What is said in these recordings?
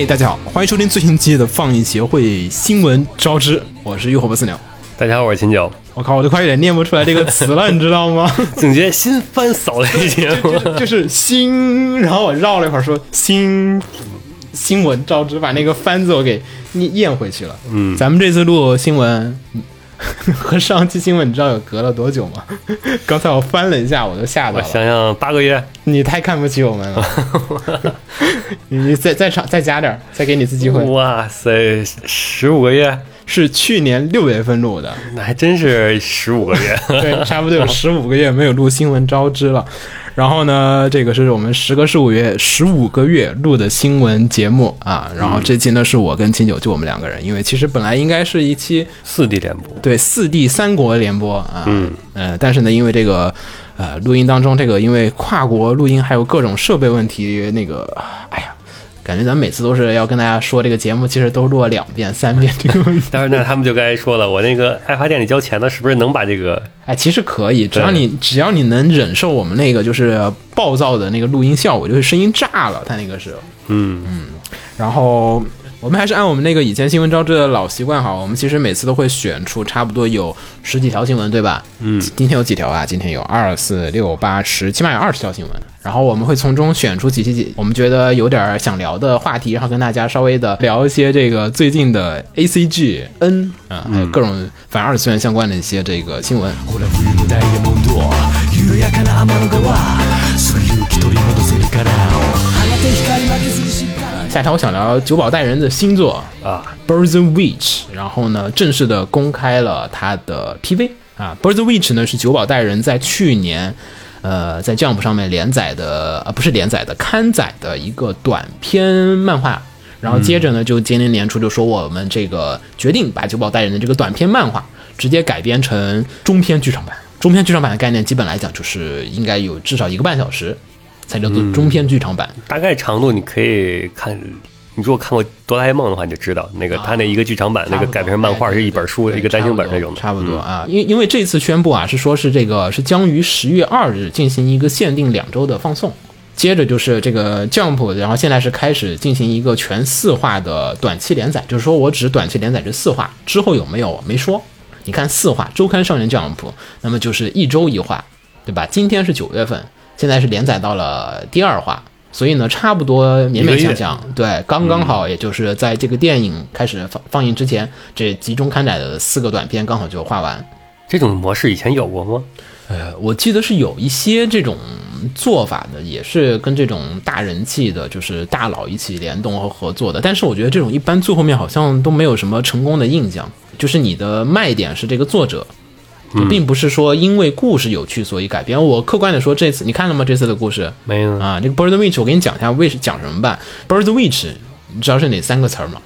嘿、大家好，欢迎收听最新期的放映协会新闻招之，我是浴火不死鸟。大家好，我是秦九。我靠，我都快有点念不出来这个词了，你知道吗？总结新番扫雷节目，就是新，然后我绕了一会儿说新新闻招之，把那个番字我给念咽回去了。嗯，咱们这次录新闻嗯 和上期新闻，你知道有隔了多久吗？刚才我翻了一下，我都吓到了。我想想八个月，你太看不起我们了，你你再再长再加点，再给你一次机会。哇塞，十五个月，是去年六月份录的，那还真是十五个月。对，差不多有十五个月没有录新闻招之了。然后呢，这个是我们时隔十五月十五个月录的新闻节目啊。然后这期呢是我跟秦九就我们两个人，因为其实本来应该是一期四 D 联播，对四 D 三国联播啊，嗯呃，但是呢，因为这个呃录音当中这个因为跨国录音还有各种设备问题，那个哎呀。感觉咱每次都是要跟大家说这个节目，其实都录了两遍、三遍这个问题。但是那他们就该说了，我那个爱发电里交钱的，是不是能把这个？哎，其实可以，只要你只要你能忍受我们那个就是暴躁的那个录音效果，就是声音炸了，它那个是。嗯嗯然后我们还是按我们那个以前新闻招致的老习惯哈，我们其实每次都会选出差不多有十几条新闻，对吧？嗯，今天有几条啊？今天有二四六八十，起码有二十条新闻。然后我们会从中选出几期几我们觉得有点想聊的话题，然后跟大家稍微的聊一些这个最近的 A C G N 啊，还有各种反二次元相关的一些这个新闻。ほ下一条我想聊久保带人的新作啊，Birds and Witch，然后呢，正式的公开了他的 PV 啊。Birds and Witch 呢是久保带人在去年，呃，在 Jump 上面连载的，呃，不是连载的，刊载的一个短篇漫画。然后接着呢，就今年年初就说我们这个决定把久保带人的这个短篇漫画直接改编成中篇剧场版。中篇剧场版的概念，基本来讲就是应该有至少一个半小时，才叫做中篇剧场版。大概长度你可以看。你如果看过哆啦 A 梦的话，你就知道那个他那一个剧场版那个改编成漫画是一本书，一个单行本那种的。差不多啊。因因为这次宣布啊，是说是这个是将于十月二日进行一个限定两周的放送。接着就是这个 Jump，然后现在是开始进行一个全四话的短期连载，就是说我只短期连载这四话，之后有没有没说。你看四话，周刊少年 Jump，那么就是一周一话，对吧？今天是九月份，现在是连载到了第二话，所以呢，差不多勉勉强强，对，刚刚好，也就是在这个电影开始放放映之前，这集中刊载的四个短片刚好就画完。这种模式以前有过吗？呃，我记得是有一些这种做法的，也是跟这种大人气的，就是大佬一起联动和合作的。但是我觉得这种一般最后面好像都没有什么成功的印象。就是你的卖点是这个作者，就并不是说因为故事有趣所以改编。我客观的说，这次你看了吗？这次的故事没有。啊，这个 Bird Witch 我给你讲一下为什讲什么吧。Bird Witch 你知道是哪三个词儿吗？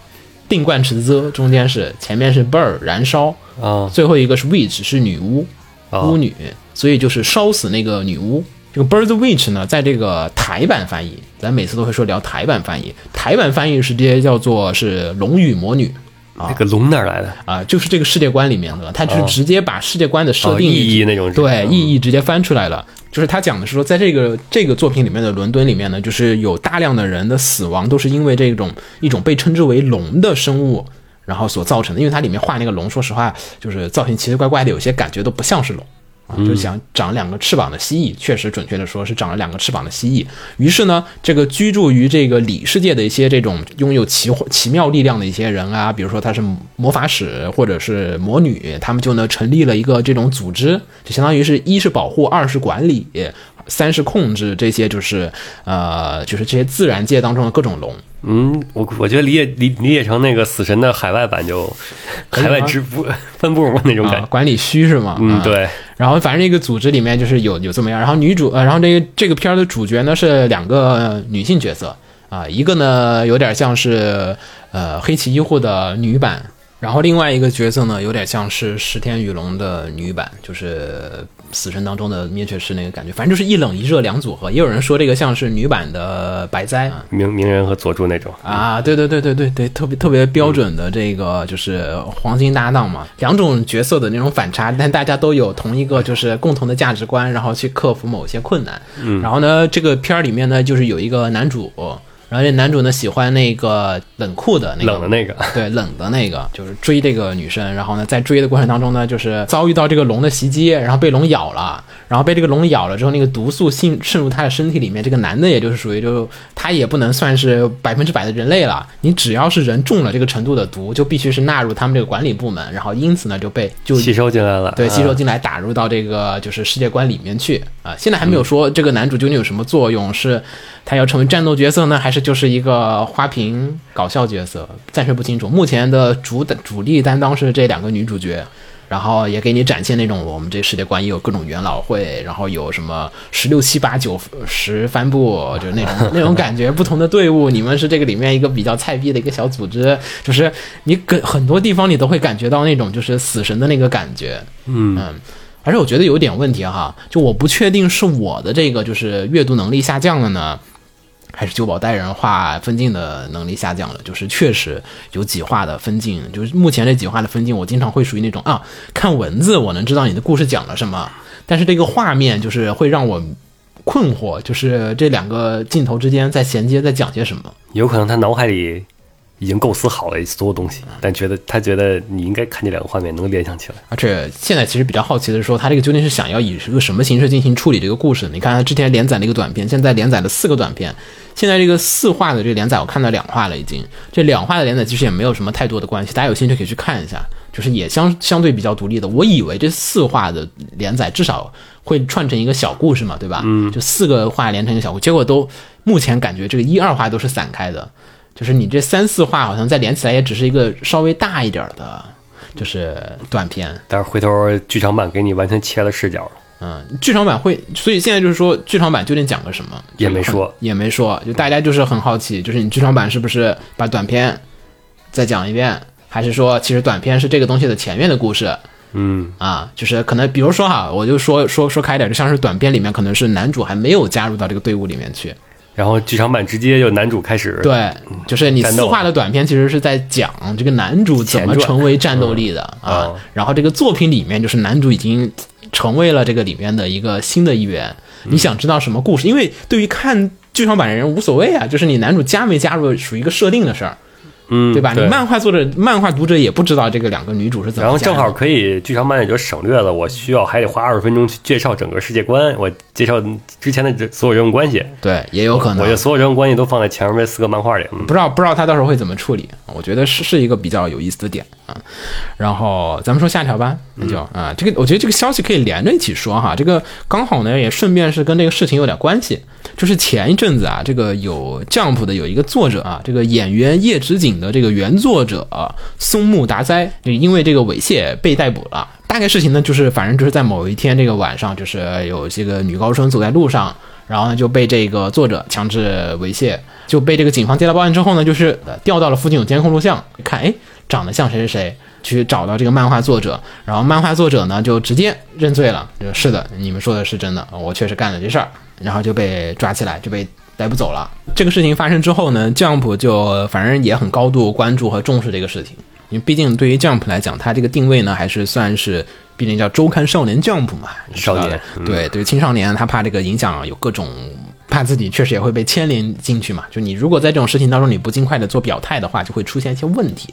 定冠词 the 中间是前面是 bird 燃烧，啊最后一个是 witch 是女巫，哦巫女，所以就是烧死那个女巫。这个 Bird Witch 呢，在这个台版翻译，咱每次都会说聊台版翻译，台版翻译直接叫做是龙与魔女那个龙哪来的？啊、就是这个世界观里面的，他就是直接把世界观的设定、哦意义那种对嗯意义直接翻出来了。就是他讲的是说，在这个这个作品里面的伦敦里面呢，就是有大量的人的死亡都是因为这种一种被称之为龙的生物。然后所造成的，因为它里面画那个龙，说实话，就是造型奇奇怪怪的，有些感觉都不像是龙啊，就想长两个翅膀的蜥蜴，确实准确的说是长了两个翅膀的蜥蜴。于是呢，这个居住于这个里世界的一些这种拥有奇奇妙力量的一些人啊，比如说他是魔法使或者是魔女，他们就呢成立了一个这种组织，就相当于是一是保护，二是管理。三是控制这些，就是呃，就是这些自然界当中的各种龙，嗯，我我觉得理解理理解成那个死神的海外版就海外支部 分部嘛那种感啊，管理虚是吗？嗯，啊。对，然后反正这个组织里面就是有有这么样，然后女主呃，然后这个这个片儿的主角呢是两个女性角色啊、一个呢有点像是呃黑崎一护的女版，然后另外一个角色呢有点像是石田雨龙的女版，就是死神当中的灭却师那个感觉，反正就是一冷一热两组合。也有人说这个像是女版的白哉。鸣鸣人和佐助那种，啊，对对对对对对，特别特别标准的这个就是黄金搭档嘛，两种角色的那种反差，但大家都有同一个就是共同的价值观，然后去克服某些困难。嗯，然后呢，这个片儿里面呢，就是有一个男主，然后这男主呢喜欢那个冷酷的那个冷的那个，对冷的那个，就是追这个女生，然后呢，在追的过程当中呢，就是遭遇到这个龙的袭击，然后被龙咬了，然后被这个龙咬了之后，那个毒素渗渗入他的身体里面。这个男的也就是属于就他也不能算是百分之百的人类了，你只要是人中了这个程度的毒，就必须是纳入他们这个管理部门，然后因此呢就被就吸收进来了，对，啊吸收进来，打入到这个就是世界观里面去啊。现在还没有说这个男主究竟有什么作用，是他要成为战斗角色呢，还是就是一个花瓶搞笑角色？暂时不清楚。目前的主主力担当是这两个女主角。然后也给你展现那种我们这世界观也有各种元老会，然后有什么十六七八九十帆布，就是那种那种感觉，不同的队伍，你们是这个里面一个比较菜逼的一个小组织，就是你跟很多地方你都会感觉到那种就是死神的那个感觉，嗯而且我觉得有点问题哈，就我不确定是我的这个就是阅读能力下降了呢，还是九保带人画分镜的能力下降了。就是确实有几画的分镜，就是目前这几画的分镜，我经常会属于那种啊，看文字我能知道你的故事讲了什么，但是这个画面就是会让我困惑，就是这两个镜头之间在衔接，在讲些什么。有可能他脑海里已经构思好了所有东西，但觉得他觉得你应该看这两个画面能联想起来。而且现在其实比较好奇的是说，他这个究竟是想要以一个什么形式进行处理这个故事？你看他之前连载了一个短片，现在连载了四个短片，现在这个四话的这个连载我看到两话了已经，这两话的连载其实也没有什么太多的关系，大家有兴趣可以去看一下，就是也相相对比较独立的。我以为这四话的连载至少会串成一个小故事嘛，对吧？嗯，就四个话连成一个小故事，结果都目前感觉这个一二话都是散开的。就是你这三四话好像再连起来也只是一个稍微大一点儿的，就是短片。但是回头剧场版给你完全切了视角，嗯，剧场版会，所以现在就是说剧场版究竟讲个什么？也没说，也没说，就大家就是很好奇，就是你剧场版是不是把短片再讲一遍，还是说其实短片是这个东西的前面的故事？嗯，啊，就是可能，比如说哈，我就说说说开一点，就像是短片里面可能是男主还没有加入到这个队伍里面去，然后剧场版直接就男主开始，对，就是你四战斗。话的短片其实是在讲这个男主怎么成为战斗力的啊嗯，然后这个作品里面就是男主已经成为了这个里面的一个新的一员。嗯。你想知道什么故事？因为对于看剧场版的人无所谓啊，就是你男主加没加入属于一个设定的事儿，嗯，对吧？你漫画作者、漫画读者也不知道这个两个女主是怎么然后。正好可以剧场版也就省略了，我需要还得花二十分钟去介绍整个世界观，我介绍之前的这所有人物关系，对，也有可能我就所有人物关系都放在前面这四个漫画里，嗯不知道不知道他到时候会怎么处理，我觉得是是一个比较有意思的点啊。然后咱们说下一条吧，那就啊，这个我觉得这个消息可以连着一起说哈，这个刚好呢也顺便是跟这个事情有点关系。就是前一阵子啊，这个有 Jump 的有一个作者啊，这个演员叶直景的这个原作者、松木达哉，就因为这个猥亵被逮捕了。大概事情呢，就是反正就是在某一天这个晚上，就是有这个女高生走在路上，然后呢就被这个作者强制猥亵，就被这个警方接到报案之后呢，就是调到了附近有监控录像，看哎长得像谁谁谁，去找到这个漫画作者，然后漫画作者呢就直接认罪了，就是的，你们说的是真的，我确实干了这事儿，然后就被抓起来，就被逮不走了。这个事情发生之后呢，Jump 就反正也很高度关注和重视这个事情，因为毕竟对于 Jump 来讲，它这个定位呢还是算是。毕竟叫周刊少年 Jump 嘛，少年嗯对对，青少年他怕这个影响有各种，怕自己确实也会被牵连进去嘛。就你如果在这种事情当中你不尽快的做表态的话，就会出现一些问题。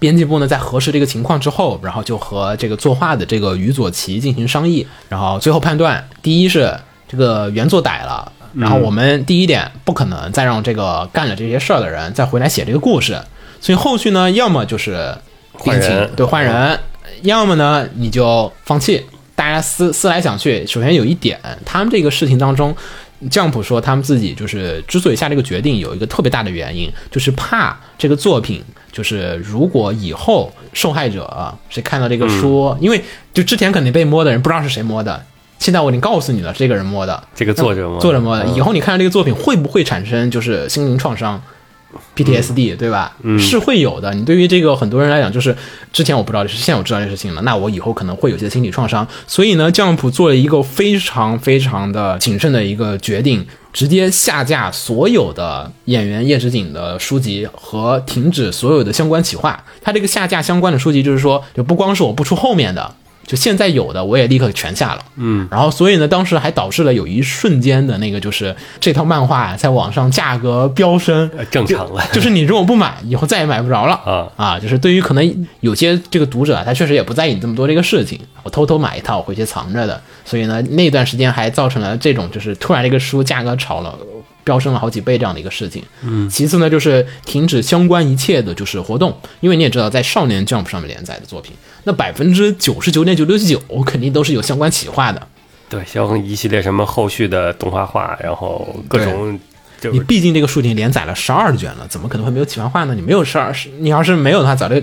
编辑部呢在核实这个情况之后，然后就和这个作画的这个于左奇进行商议，然后最后判断，第一是这个原作逮了，然后我们第一点不可能再让这个干了这些事儿的人再回来写这个故事，所以后续呢，要么就是换人对换人，要么呢你就放弃。大家思思来想去，首先有一点，他们这个事情当中，降普说他们自己就是之所以下这个决定，有一个特别大的原因，就是怕这个作品就是如果以后受害者啊谁看到这个书，因为就之前肯定被摸的人不知道是谁摸的，现在我已经告诉你了，这个人摸的，这个作者吗？作者摸的，嗯以后你看到这个作品会不会产生就是心灵创伤？PTSD 对吧？是会有的。你对于这个很多人来讲，就是之前我不知道这事，现在我知道这事情了，那我以后可能会有些心理创伤。所以呢，降普做了一个非常非常的谨慎的一个决定，直接下架所有的演员叶之景的书籍和停止所有的相关企划。他这个下架相关的书籍，就是说，就不光是我不出后面的。就现在有的我也立刻全下了，嗯，然后所以呢，当时还导致了有一瞬间的那个，就是这套漫画在网上价格飙升，呃正常了，就是你如果不买，以后再也买不着了啊啊！就是对于可能有些这个读者啊，他确实也不在意你这么多这个事情，我偷偷买一套回去藏着的，所以呢，那段时间还造成了这种就是突然这个书价格炒了。飙升了好几倍这样的一个事情。嗯，其次呢，就是停止相关一切的就是活动，因为你也知道，在少年 Jump 上面连载的作品，那百分之九十九点九九九肯定都是有相关企划的。对，像一系列什么后续的动画化，然后各种你毕竟这个书已经连载了十二卷了，怎么可能会没有企划化呢？你没有十二，你要是没有的话，早就呃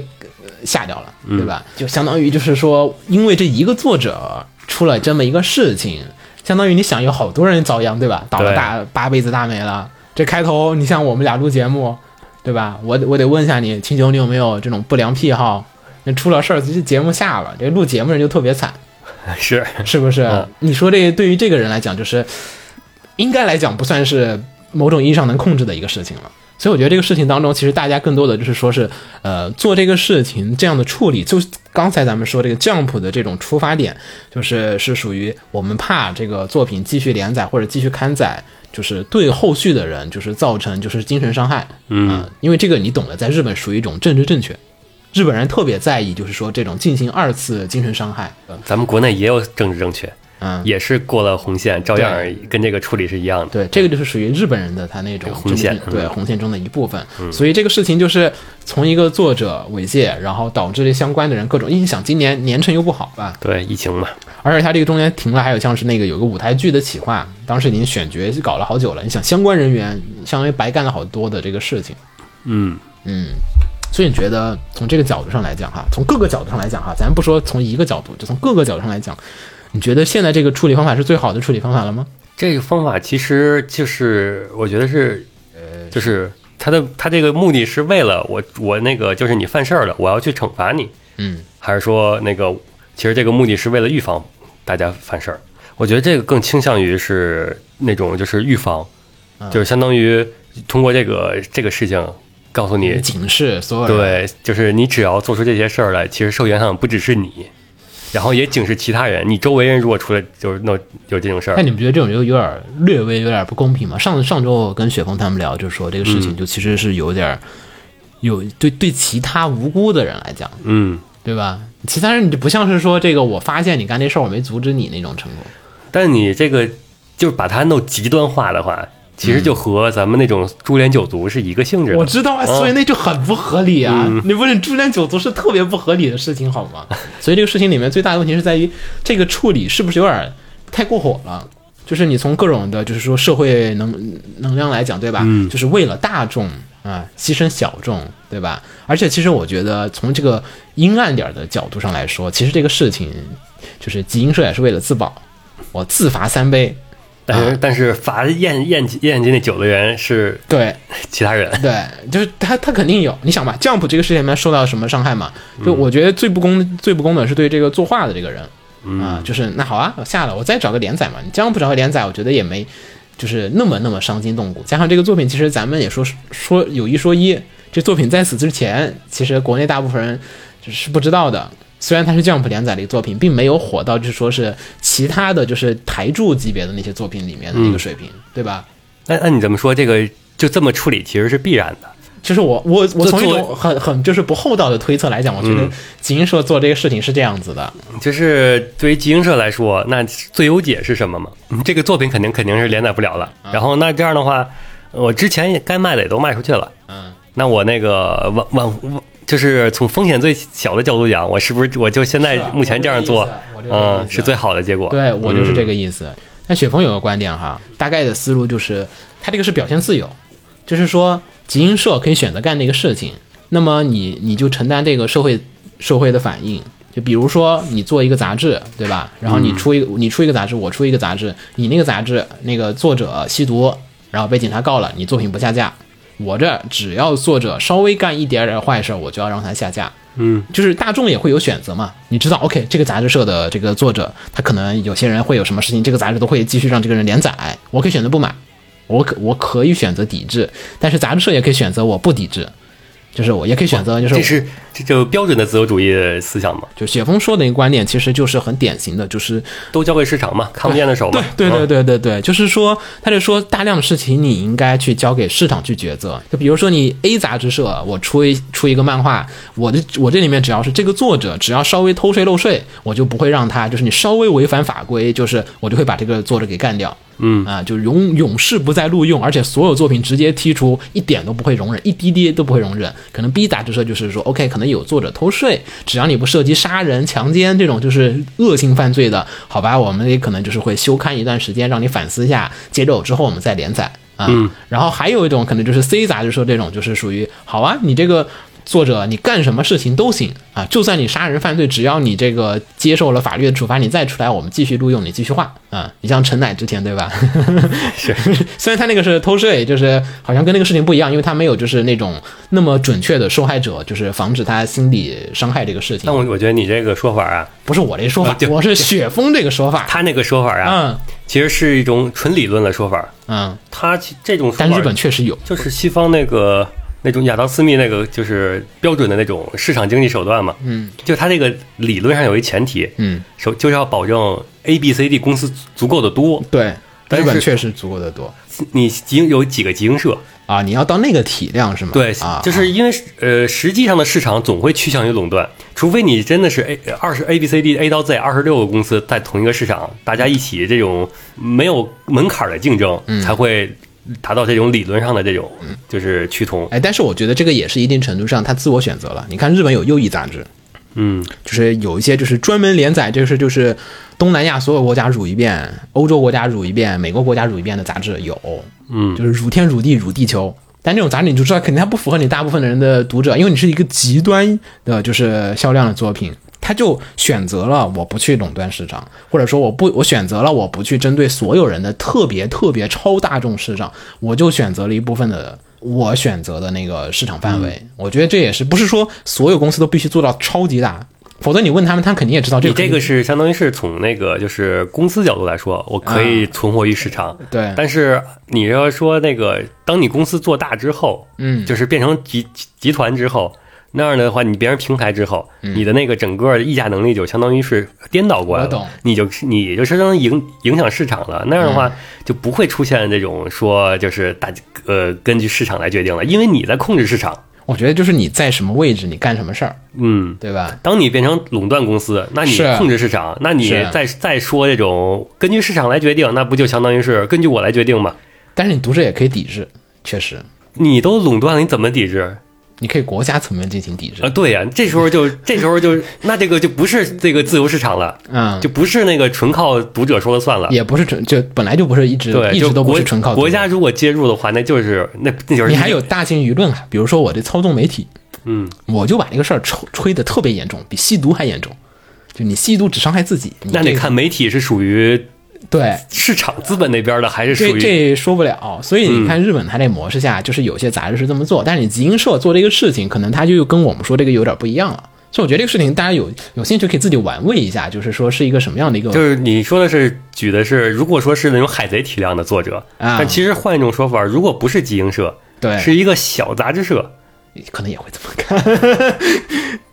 下掉了，对吧？就相当于就是说，因为这一个作者出了这么一个事情，相当于你想有好多人遭殃，对吧？倒了大八辈子大霉了。这开头，你像我们俩录节目，对吧？我我得问一下你，秦九，你有没有这种不良癖好？那出了事儿，这节目下了，这录节目人就特别惨。是是不是？嗯你说这对于这个人来讲，就是应该来讲不算是某种意义上能控制的一个事情了。所以我觉得这个事情当中，其实大家更多的就是说是，呃，做这个事情这样的处理，就刚才咱们说这个 Jump 的这种出发点，就是是属于我们怕这个作品继续连载或者继续刊载，就是对后续的人就是造成就是精神伤害，嗯、因为这个你懂的，在日本属于一种政治正确，日本人特别在意就是说这种进行二次精神伤害，咱们国内也有政治正确，嗯，也是过了红线，照样儿跟这个处理是一样的。对，这个就是属于日本人的他那种红线对嗯红线中的一部分。所以这个事情就是从一个作者猥亵，然后导致这相关的人各种。你想，今年年成又不好吧？对，疫情嘛，而且他这个中间停了，还有像是那个有个舞台剧的企划，当时已经选角搞了好久了。你想，相关人员相当于白干了好多的这个事情。嗯嗯，所以你觉得从这个角度上来讲哈，从各个角度上来讲哈，咱不说从一个角度，就从各个角度上来讲，你觉得现在这个处理方法是最好的处理方法了吗？这个方法其实就是我觉得是，呃，就是他的他这个目的是为了我我那个就是你犯事儿了，我要去惩罚你，嗯，还是说那个其实这个目的是为了预防大家犯事儿？我觉得这个更倾向于是那种就是预防，就是相当于通过这个这个事情告诉你，警示所有人。对，就是你只要做出这些事儿来，其实受影响不只是你，然后也警示其他人。你周围人如果出来就是弄有这种事儿那，你们觉得这种就有点略微有点不公平吗？上上周我跟雪峰他们聊，就说这个事情就其实是有点儿有对对其他无辜的人来讲，嗯，对吧？其他人你就不像是说这个我发现你干这事儿我没阻止你那种程度。但你这个就是把它弄极端化的话，其实就和咱们那种株连九族是一个性质的。我知道啊，所以那就很不合理啊！你不是株连九族是特别不合理的事情好吗？所以这个事情里面最大的问题是在于这个处理是不是有点太过火了？就是你从各种的，就是说社会能能量来讲，对吧？嗯就是为了大众啊，牺牲小众，对吧？而且其实我觉得从这个阴暗点的角度上来说，其实这个事情就是集英社也是为了自保，我自罚三杯。但是、但是罚验验验级那酒的人是对，其他人。对，就是他，他肯定有。你想吧，Jump 这个事情里面受到什么伤害嘛？就嗯我觉得最不公、最不公的是对这个作画的这个人啊、就是那好啊，我下了，我再找个连载嘛。你 Jump 找个连载，我觉得也没就是那么那么伤筋动骨。加上这个作品，其实咱们也说说有一说一，这作品在此之前，其实国内大部分人就是不知道的。虽然它是 Jump 连载的一个作品，并没有火到就是说是其他的就是台柱级别的那些作品里面的那个水平，对吧？那那你怎么说这个就这么处理其实是必然的？就是我我我从一做种很很就是不厚道的推测来讲，我觉得嗯集英社做这个事情是这样子的，就是对于集英社来说，那最优解是什么嘛？嗯这个作品肯定肯定是连载不了了。然后那这样的话，我之前也该卖的也都卖出去了。嗯，那我那个往往往就是从风险最小的角度讲，我是不是我就现在目前这样做嗯，是最好的结果。对我就是这个。意思。但雪峰有个观点哈，大概的思路就是，他这个是表现自由，就是说集英社可以选择干这个事情，那么你你就承担这个社会社会的反应。就比如说你做一个杂志，对吧？然后你出一个、你出一个杂志，我出一个杂志，你那个杂志那个作者吸毒，然后被警察告了，你作品不下架。我这只要作者稍微干一点点坏事，我就要让他下架。嗯，就是大众也会有选择嘛。你知道，OK，这个杂志社的这个作者，他可能有些人会有什么事情，这个杂志都会继续让这个人连载。我可以选择不买，我可我可以选择抵制，但是杂志社也可以选择我不抵制，就是我也可以选择，就是这是这就标准的自由主义思想嘛，就雪峰说的一个观点，其实就是很典型的，就是都交给市场嘛，看不见的手嘛。对对对对对，就是说，他就说大量的事情你应该去交给市场去抉择。就比如说你 A 杂志社，我出一出一个漫画，我的我这里面只要是这个作者只要稍微偷税漏税，我就不会让他就是你稍微违反法规，就是我就会把这个作者给干掉。嗯啊，就永永世不再录用，而且所有作品直接剔除，一点都不会容忍，一滴滴都不会容忍。可能 B 杂志社就是说，OK，可能有作者偷税，只要你不涉及杀人、强奸这种就是恶性犯罪的，好吧，我们也可能就是会休刊一段时间，让你反思一下，接着之后我们再连载啊。然后还有一种可能就是 C 杂志社这种，就是属于好啊，你这个。作者，你干什么事情都行啊，就算你杀人犯罪，只要你这个接受了法律的处罚，你再出来，我们继续录用你，继续画啊。你像陈乃之前对吧？是 虽然他那个是偷税，就是好像跟那个事情不一样，因为他没有就是那种那么准确的受害者，就是防止他心理伤害这个事情但。我我觉得你这个说法啊，不是我这说法 我是雪峰这个说法。他那个说法啊，嗯其实是一种纯理论的说法。嗯，他其这种说法但日本确实有。就是西方那个那种亚当斯密那个就是标准的那种市场经济手段嘛。嗯就他这个理论上有一前提，嗯，首就是要保证 A、B、C、D 公司足够的多。对，但是日本确实足够的多你集有几个集英社，啊。你要到那个体量是吗？对啊，，就是因为呃，实际上的市场总会趋向于垄断，除非你真的是 A 二十 A B C D A 到 Z 二十六个公司在同一个市场，大家一起这种没有门槛的竞争，嗯才会达到这种理论上的这种就是趋同。哎，但是我觉得这个也是一定程度上他自我选择了。你看日本有右翼杂志，嗯，就是有一些就是专门连载，就是就是东南亚所有国家辱一遍，欧洲国家辱一遍，美国国家辱一遍的杂志有，嗯就是辱天辱地辱地球。但这种杂志你就知道，肯定它不符合你大部分的人的读者，因为你是一个极端的，就是销量的作品，他就选择了我不去垄断市场，或者说我不，我选择了我不去针对所有人的特别特别超大众市场，我就选择了一部分的我选择的那个市场范围。我觉得这也是不是说所有公司都必须做到超级大，否则你问他们，他肯定也知道这个你这个是相当于是从那个就是公司角度来说，我可以存活于市场。对但是你要说那个，当你公司做大之后，嗯就是变成集集集团之后，那样的话，你变成平台之后，你的那个整个议价能力就相当于是颠倒过来了。嗯我懂你就是你就相当于影影响市场了。那样的嗯话，就不会出现这种说就是大呃根据市场来决定了，因为你在控制市场。我觉得就是你在什么位置，你干什么事儿，嗯，对吧？当你变成垄断公司，那你控制市场，那你再再说这种根据市场来决定，那不就相当于是根据我来决定吗？但是你读者也可以抵制，确实，你都垄断了，你怎么抵制？你可以国家层面进行抵制啊，。对呀、这时候就这时候就那这个就不是这个自由市场了，嗯，就不是那个纯靠读者说了算了。也不是纯，就本来就不是一直对，一直都不是纯靠国家如果介入的话，那就是那那就是你还有大型舆论啊，比如说我这操纵媒体，嗯，我就把这个事儿吹吹的特别严重，比吸毒还严重。就你吸毒只伤害自己，那你看媒体是属于对，市场资本那边的，还是属这于这说不了。所以你看日本它这模式下，就是有些杂志是这么做，但是你集英社做这个事情，可能它就跟我们说这个有点不一样了。所以我觉得这个事情大家有有兴趣可以自己玩味一下，就是说是一个什么样的一个就是你说的是举的是，如果说是那种海贼体量的作者，啊但其实换一种说法，如果不是集英社，对是一个小杂志社，可能也会这么看。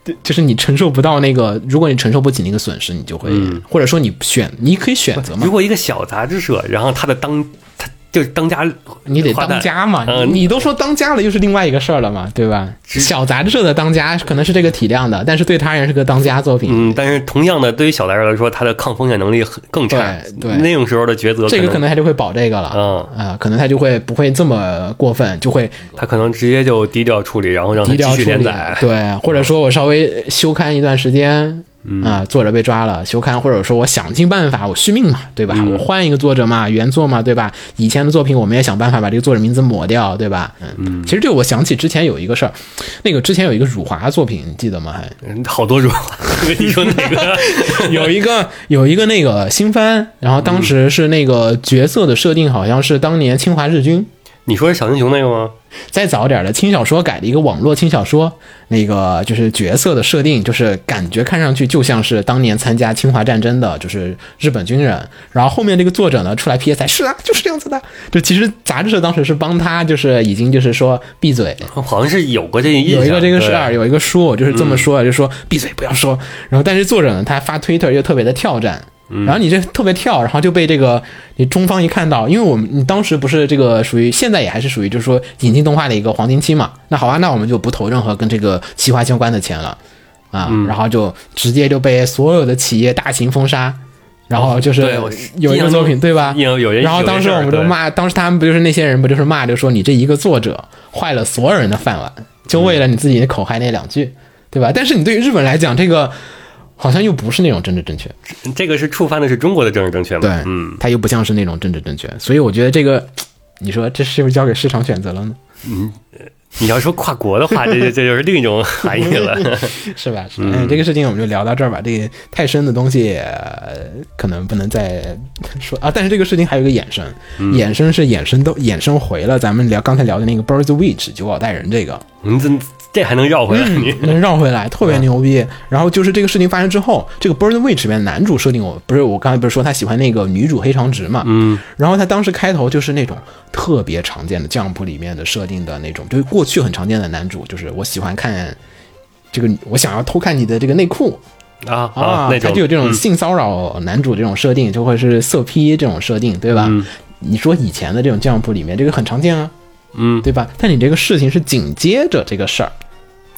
对，就是你承受不到那个，如果你承受不起那个损失，你就会，或者说你选，你可以选择嘛。如，果一个小杂志社，然后他的当他就是当家，你得当家嘛，嗯。你你都说当家了，又是另外一个事儿了嘛，对吧？小杂志社的当家可能是这个体量的，但是对他人是个当家作品，嗯，但是同样的，对于小杂志来说，他的抗风险能力很更差。对对。那种时候的抉择，这个可可能他就会保这个了，嗯。啊，可能他就会不会这么过分，就会他可能直接就低调处理，然后让它继续连载，。对，或者说我稍微休刊一段时间，啊、作者被抓了，休刊或者说我想尽办法，我续命嘛，对吧？我换一个作者嘛，原作嘛，对吧？以前的作品我们也想办法把这个作者名字抹掉，对吧？嗯，其实这个我想起之前有一个事儿，那个之前有一个辱华作品，你记得吗？还嗯好多辱华，你说哪个？有一个有一个那个新番，然后当时是那个角色的设定好像是当年侵华日军。你说是小英雄那个吗？再早点的轻小说改的一个网络轻小说，那个就是角色的设定，就是感觉看上去就像是当年参加侵华战争的，就是日本军人。然后后面这个作者呢出来 PS，是啊，就是这样子的。就其实杂志社当时是帮他，就是已经就是说闭嘴，好像是有过这个印象，有一个这个事儿，有一个书就是这么说，就说闭嘴不要说。然后但是作者呢，他发推特又特别的跳战。然后你这特别跳，然后就被这个你中方一看到，因为我们你当时不是这个属于现在也还是属于就是说引进动画的一个黄金期嘛，那好啊，那我们就不投任何跟这个企划相关的钱了啊，然后就直接就被所有的企业大型封杀，然后就是有一个作品对吧？有有人，然后当时我们就就骂，当时他们不就是那些人不就是骂，就说你这一个作者坏了所有人的饭碗，就为了你自己口嗨那两句，对吧？但是你对于日本来讲，这个好像又不是那种政治正确，这个是触犯的是中国的政治正确嘛？对，嗯，它又不像是那种政治正确，所以我觉得这个，你说这是不是交给市场选择了呢？嗯你要说跨国的话，这这这就是另一种含义了。是吧？是吧哎，这个事情我们就聊到这儿吧。这个太深的东西、呃可能不能再说啊。但是这个事情还有一个衍生，衍生是衍生都衍生回了咱们聊刚才聊的那个 Birds Witch 九保带人这个，你这这还能绕回来？你能绕回来，特别牛逼。然后就是这个事情发生之后，这个 Bird Witch 里面男主设定我不是我刚才不是说他喜欢那个女主黑长直嘛？嗯，然后他当时开头就是那种特别常见的 Jump 里面的设定的那种，就是过去很常见的男主，就是我喜欢看这个，我想要偷看你的这个内裤啊啊，他就有这种嗯性骚扰男主这种设定，就会是色批这种设定，对吧？嗯你说以前的这种 Jump 里面这个很常见啊，嗯对吧？但你这个事情是紧接着这个事儿。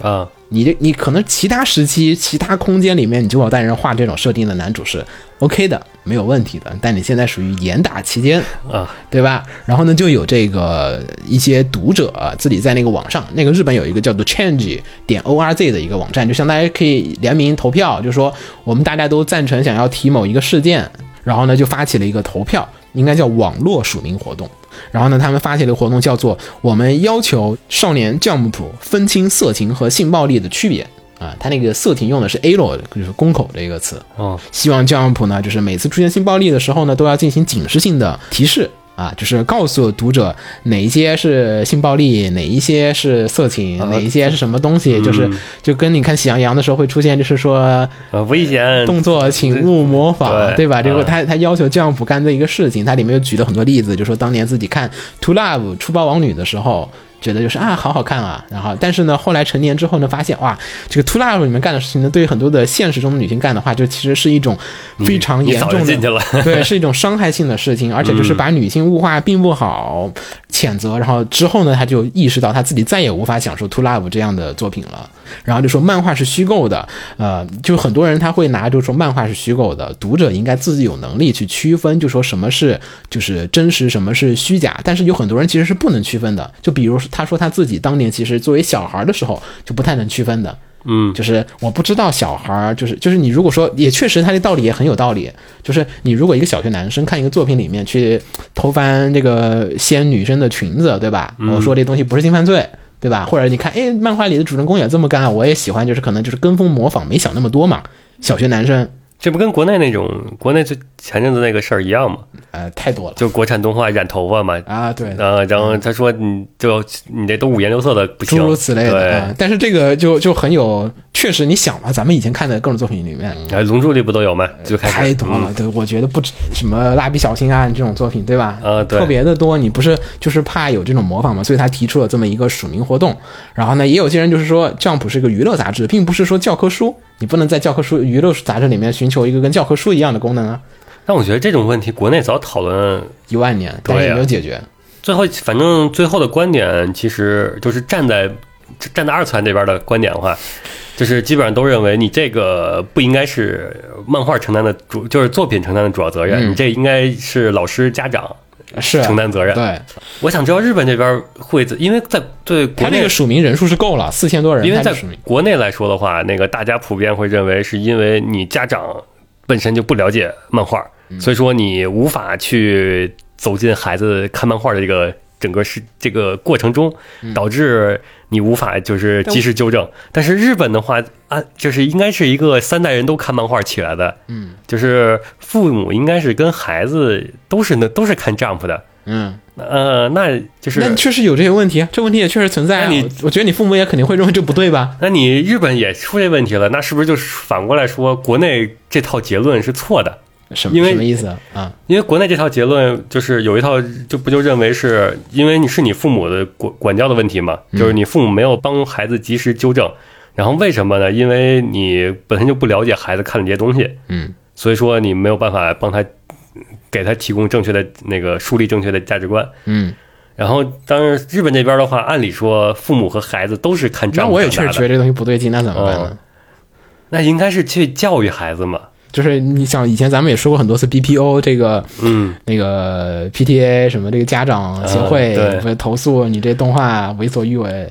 啊，你这你可能其他时期、其他空间里面，你九保带人画这种设定的男主是 OK 的，没有问题的。但你现在属于严打期间，啊，对吧？然后呢，就有这个一些读者、啊自己在那个网上，那个日本有一个叫做 Change 点 orz 的一个网站，就相当于可以联名投票，就说我们大家都赞成想要提某一个事件，然后呢就发起了一个投票，应该叫网络署名活动。然后呢，他们发起了一个活动，叫做“我们要求少年 Jump 分清色情和性暴力的区别”。啊，他那个色情用的是 a l o 就是公口这个词。哦，希望 Jump 呢，就是每次出现性暴力的时候呢，都要进行警示性的提示啊，就是告诉读者哪一些是性暴力，哪一些是色情，哪一些是什么东西，就是就跟你看《喜羊羊》的时候会出现，就是说呃，危险动作请勿模仿，对对吧？这个嗯他他要求 Jump 干的一个事情，它里面又举了很多例子，就说当年自己看《To Love》出包王女的时候。觉得就是啊，好好看啊，然后但是呢，后来成年之后呢，发现哇，这个《To Love》里面干的事情呢，对于很多的现实中的女性干的话，就其实是一种非常严重的，进去了，对，是一种伤害性的事情，而且就是把女性物化并不好，谴责。然后之后呢，他就意识到他自己再也无法享受《To Love》这样的作品了。然后就说漫画是虚构的，呃，就很多人他会拿就说漫画是虚构的，读者应该自己有能力去区分，就说什么是就是真实，什么是虚假。但是有很多人其实是不能区分的，就比如他说他自己当年其实作为小孩的时候就不太能区分的。嗯，就是我不知道小孩儿，就是就是你如果说也确实他的道理也很有道理，就是你如果一个小学男生看一个作品里面去偷翻这个掀女生的裙子，对吧？我说这东西不是性犯罪。对吧？或者你看，哎，漫画里的主人公也这么干，我也喜欢，就是可能就是跟风模仿，没想那么多嘛。小学男生，这不跟国内那种国内最前阵子那个事儿一样吗？呃，太多了就国产动画染头发嘛，啊，对，啊，然后他说你就你这都五颜六色的不行，诸如此类的对，啊。但是这个就就很有，确实你想嘛，咱们以前看的各种作品里面，哎，龙珠里不都有吗？就开始太多了，对，我觉得不止什么蜡笔小新啊这种作品，对吧？呃对特别的多。你不是就是怕有这种模仿嘛，所以他提出了这么一个署名活动。然后呢，也有些人就是说，Jump 是一个娱乐杂志，并不是说教科书，你不能在教科书娱乐杂志里面寻求一个跟教科书一样的功能啊。但我觉得这种问题国内早讨论，一万年，但是也没有解决。最后反正最后的观点其实就是站在站在二次元这边的观点的话，就是基本上都认为你这个不应该是漫画承担的主，就是作品承担的主要责任，嗯。你这应该是老师家长是承担责任。对。我想知道日本这边会，因为在对国内他这个署名人数是够了，四千多人，因为在国内来说的话，那个大家普遍会认为是因为你家长本身就不了解漫画，嗯。所以说你无法去走进孩子看漫画的这个整个是这个过程中，嗯。导致你无法就是及时纠正。但是日本的话，啊，就是应该是一个三代人都看漫画起来的，嗯，就是父母应该是跟孩子都是那都是看 Jump 的，嗯，呃，那就是那确实有这些问题啊，这问题也确实存在啊。那你我我觉得你父母也肯定会认为这不对吧？那你日本也出这问题了，那是不是就是反过来说，国内这套结论是错的？什么因为什么意思啊？啊，因为国内这套结论就是有一套，就不就认为是因为你是你父母的管管教的问题嘛，就是你父母没有帮孩子及时纠正，然后为什么呢？因为你本身就不了解孩子看的这些东西，嗯，所以说你没有办法帮他给他提供正确的那个树立正确的价值观。嗯，然后，当然日本这边的话，按理说父母和孩子都是看那我也确实觉得，这东西不对劲，那怎么办呢？嗯那应该是去教育孩子嘛。就是你想以前咱们也说过很多次 BPO 这个嗯，那个 PTA 什么这个家长协会嗯投诉你这动画为所欲为，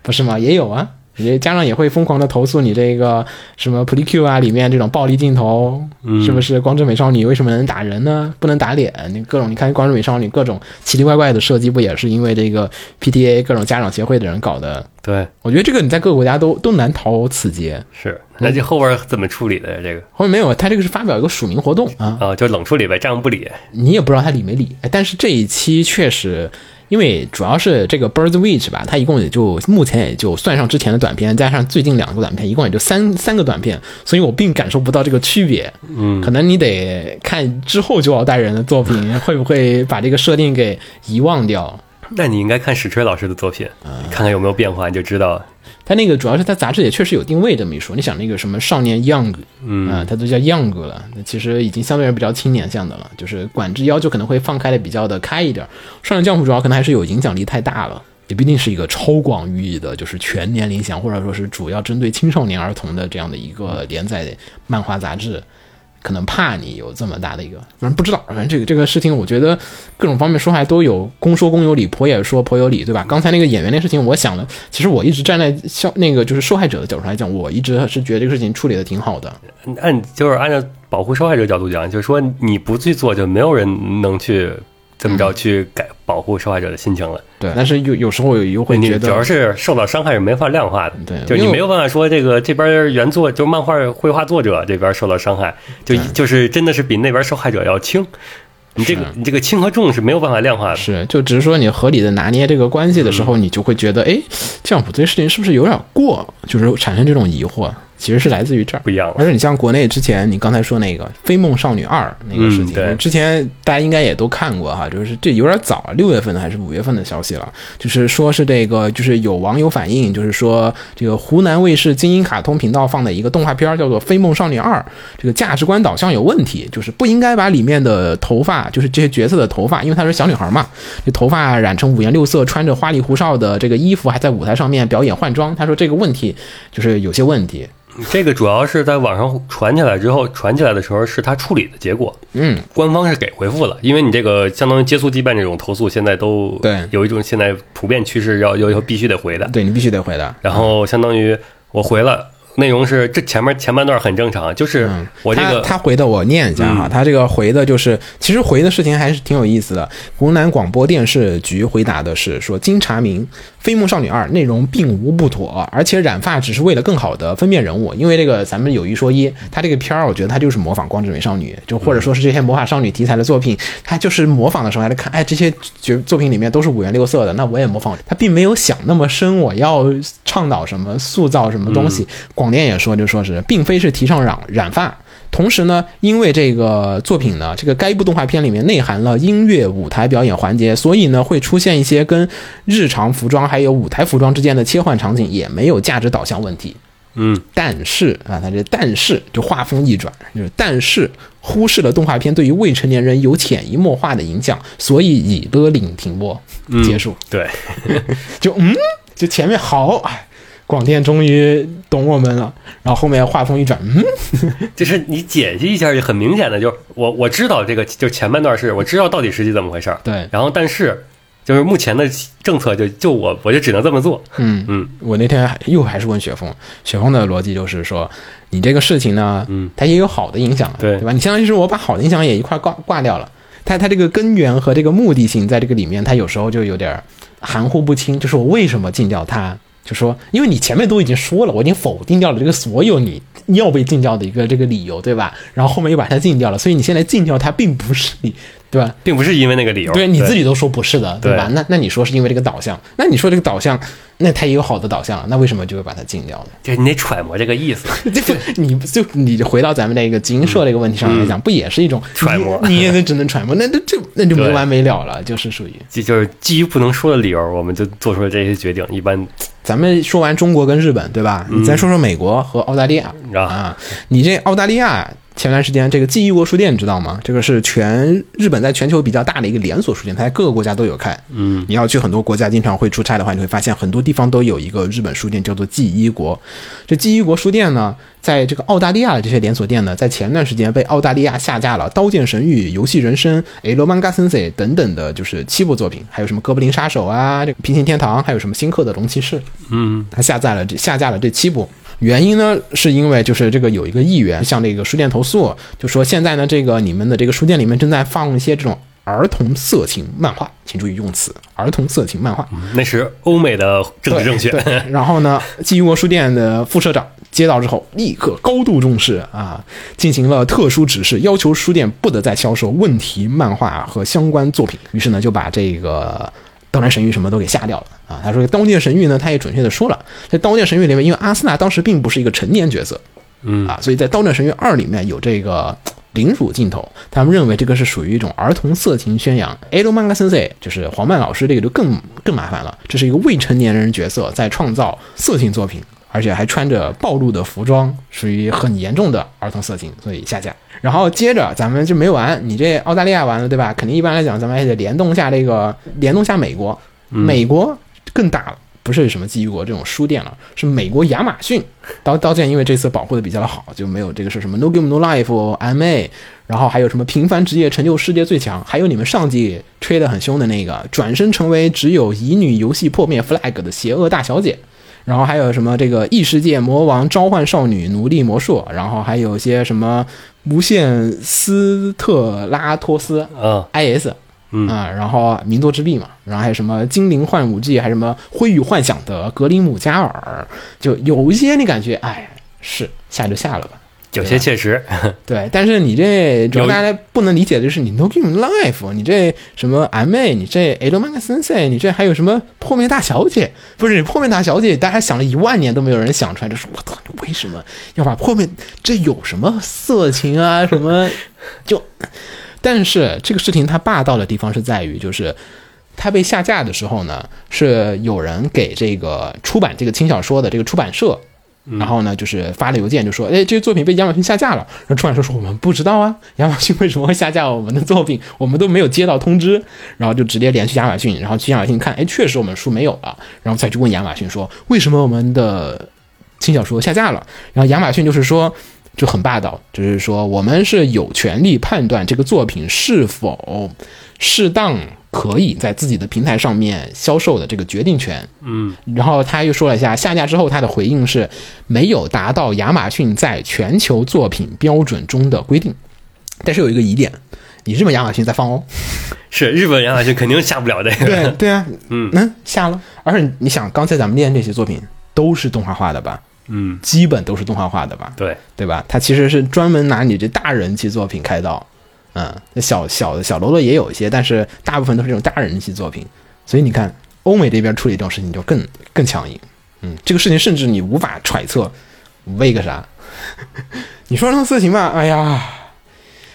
不是吗？也有啊，你家长也会疯狂的投诉你这个什么 Precue 啊里面这种暴力镜头，嗯是不是？光之美少女为什么能打人呢？不能打脸？你各种你看光之美少女各种奇奇怪怪的设计，不也是因为这个 PTA 各种家长协会的人搞的？对，我觉得这个你在各个国家都都难逃此劫。是。那这后边怎么处理的呀？这个后面没有，他这个是发表一个署名活动啊，啊，就冷处理呗，这样不理。你也不知道他理没理。哎但是这一期确实，因为主要是这个 Birds Witch 吧，它一共也就目前也就算上之前的短片，加上最近两个短片，一共也就三三个短片，所以我并感受不到这个区别。嗯，可能你得看之后就要带人的作品会不会把这个设定给遗忘掉。那你应该看史吹老师的作品，看看有没有变化，你就知道。他那个主要是他杂志也确实有定位这么一说。你想那个什么少年 Young，嗯啊，它都叫 Young 了，那其实已经相对来比较青年向的了，就是管制要求可能会放开的比较的开一点。少年 Jump 主要可能还是有影响力太大了，也不一定是一个超广寓意的，就是全年龄向或者说是主要针对青少年儿童的这样的一个连载漫画杂志。可能怕你有这么大的一个，反正不知道，反正这个这个事情，我觉得各种方面说还都有公说公有理，婆也说婆有理，对吧？刚才那个演员那事情，我想了，其实我一直站在消那个就是受害者的角度来讲，我一直是觉得这个事情处理的挺好的。按就是按照保护受害者角度讲，就是说你不去做，就没有人能去这么着去改保护受害者的心情了。对，但是有有时候有又会你觉得，主要是受到伤害是没法量化的，对就你没有办法说这个这边原作就漫画绘画作者这边受到伤害，就就是真的是比那边受害者要轻。你这个你这个轻和重是没有办法量化的。是，就只是说你合理的拿捏这个关系的时候，你就会觉得，哎，这样不对，事情是不是有点过？就是产生这种疑惑，其实是来自于这儿不。一样了而且你像国内之前你刚才说那个《飞梦少女二》那个事情，嗯对之前大家应该也都看过哈，就是这有点早了，六月份的还是五月份的消息了，就是说是这个，就是有网友反映，就是说这个湖南卫视精英卡通频道放的一个动画片儿叫做《飞梦少女二》，这个价值观导向有问题，就是不应该把里面的头发，就是这些角色的头发，因为她是小女孩嘛，这头发染成五颜六色，穿着花里胡哨的这个衣服，还在舞台上面表演换装。他说这个问题就是有些问题，这个主要是在网上传起来之后，传起来的时候是他处理的结果，嗯，官方是给回复了，因为你这个相当于接触羁绊这种投诉，现在都对。有一种现在普遍趋势要要求必须得回的，对你必须得回的。然后相当于我回了，内容是这前面前半段很正常，就是嗯我这个他他回的我念一下哈，他这个回的就是，其实回的事情还是挺有意思的。湖南广播电视局回答的是说，经查明，《飞梦少女二》内容并无不妥，而且染发只是为了更好的分辨人物。因为这个咱们有一说一，他这个片儿，我觉得他就是模仿《光之美少女》，就或者说是这些魔法少女题材的作品，他就是模仿的时候还在看，哎，这些角作品里面都是五颜六色的，那我也模仿。他并没有想那么深，我要倡导什么，塑造什么东西。广电也说，就说是并非是提倡染染发。同时呢，因为这个作品呢，这个该部动画片里面内含了音乐、舞台表演环节，所以呢会出现一些跟日常服装还有舞台服装之间的切换场景，也没有价值导向问题。嗯，但是啊，他这但是就画风一转，就是但是忽视了动画片对于未成年人有潜移默化的影响，所以以勒令停播结束。对，就嗯，就前面好，哎，广电终于懂我们了。然后后面话锋一转，嗯，就是你解析一下，就很明显的，就是我我知道这个，就前半段是我知道到底实际怎么回事儿，对然后但是就是目前的政策就就我我就只能这么做，嗯嗯，我那天还又还是问雪峰，雪峰的逻辑就是说，你这个事情呢，嗯，它也有好的影响，对对吧？你相当于是我把好的影响也一块挂挂掉了，它它这个根源和这个目的性在这个里面，它有时候就有点含糊不清，就是我为什么禁掉它？就说，因为你前面都已经说了，我已经否定掉了这个所有你要被禁掉的一个这个理由，对吧？然后后面又把它禁掉了，所以你现在禁掉它，并不是你，对吧？并不是因为那个理由，对你自己都说不是的，对吧？对那那你说是因为这个导向，那你说这个导向，那它也有好的导向了，那为什么就会把它禁掉呢？就你得揣摩这个意思，这不，你就你回到咱们那个集英社这个问题上来讲，不也是一种嗯揣摩你你也得只能揣摩，那那就那就没完没了了，就是属于就就是基于不能说的理由，我们就做出了这些决定，一般咱们说完中国跟日本，对吧？你再说说美国和澳大利亚啊啊，你这澳大利亚。前段时间，这个记忆国书店你知道吗？这个是全日本在全球比较大的一个连锁书店，它在各个国家都有开。嗯，你要去很多国家，经常会出差的话，你会发现很多地方都有一个日本书店，叫做记忆国。这记忆国书店呢，在这个澳大利亚的这些连锁店呢，在前段时间被澳大利亚下架了《刀剑神域》《游戏人生》《Manga Sensei》等等的，就是七部作品，还有什么《哥布林杀手》啊，这个《平行天堂》，还有什么《新克的龙骑士》。嗯，他下架了这下架了这七部。原因呢，是因为就是这个有一个议员向这个书店投诉，就说现在呢，这个你们的这个书店里面正在放一些这种儿童色情漫画，请注意用词，儿童色情漫画。那是欧美的政治正确，对，然后呢，基于国书店的副社长接到之后，立刻高度重视啊，进行了特殊指示，要求书店不得再销售问题漫画和相关作品。于是呢，就把这个。刀剑神域什么都给下掉了啊！他说《刀剑神域》呢，他也准确的说了，在《刀剑神域》里面，因为阿斯纳当时并不是一个成年角色，嗯啊，所以在《刀剑神域二》里面有这个凌辱镜头，他们认为这个是属于一种儿童色情宣扬。a l m a n g a Sensei 就是黄曼老师，这个就更更麻烦了，这是一个未成年人角色在创造色情作品，而且还穿着暴露的服装，属于很严重的儿童色情，所以下架。然后接着咱们就没完，你这澳大利亚完了对吧？肯定一般来讲，咱们还得联动下这个联动下美国，美国更大了。不是什么基于国这种书店了，是美国亚马逊。刀刀剑，因为这次保护的比较好，就没有这个是什么 No Game No Life MA，然后还有什么平凡职业成就世界最强，还有你们上季吹得很凶的那个转身成为只有乙女游戏破灭 flag 的邪恶大小姐，然后还有什么这个异世界魔王召唤少女奴隶魔术，然后还有一些什么无限斯特拉托斯嗯，IS，嗯啊，然后民族之力嘛，然后还有什么精灵幻武记，还有什么灰与幻想的格林姆加尔，就有一些你感觉，哎，是下就下了吧。有些确实，对，但是你这主要大家不能理解的就是你 No Game Life，你这什么 MA，你这 e l m a n Sensei，你这还有什么破灭大小姐？不是破灭大小姐，大家想了一万年都没有人想出来，就说我操，你为什么要把破灭？这有什么色情啊？什么就？但是这个事情它霸道的地方是在于，就是它被下架的时候呢，是有人给这个出版这个轻小说的这个出版社。然后呢，就是发了邮件，就说：“哎，这个作品被亚马逊下架了。”然后出版社说：“我们不知道啊，亚马逊为什么会下架我们的作品？我们都没有接到通知。”然后就直接联系亚马逊，然后去亚马逊看，哎，确实我们书没有了。然后再去问亚马逊说：“为什么我们的轻小说下架了？”然后亚马逊就是说。就很霸道，就是说我们是有权利判断这个作品是否适当可以在自己的平台上面销售的这个决定权。嗯，然后他又说了一下，下架之后他的回应是没有达到亚马逊在全球作品标准中的规定，但是有一个疑点，你日本亚马逊在放哦。是日本亚马逊肯定下不了这个，对对啊，嗯嗯，下了。而且你想，刚才咱们练这些作品都是动画化的吧？嗯，基本都是动画化的吧？对，对吧？他其实是专门拿你这大人气作品开刀，嗯，那小小的小喽啰也有一些，但是大部分都是这种大人气作品，所以你看欧美这边处理这种事情就更更强硬，嗯，这个事情甚至你无法揣测为个啥，你说让色情吧，哎呀，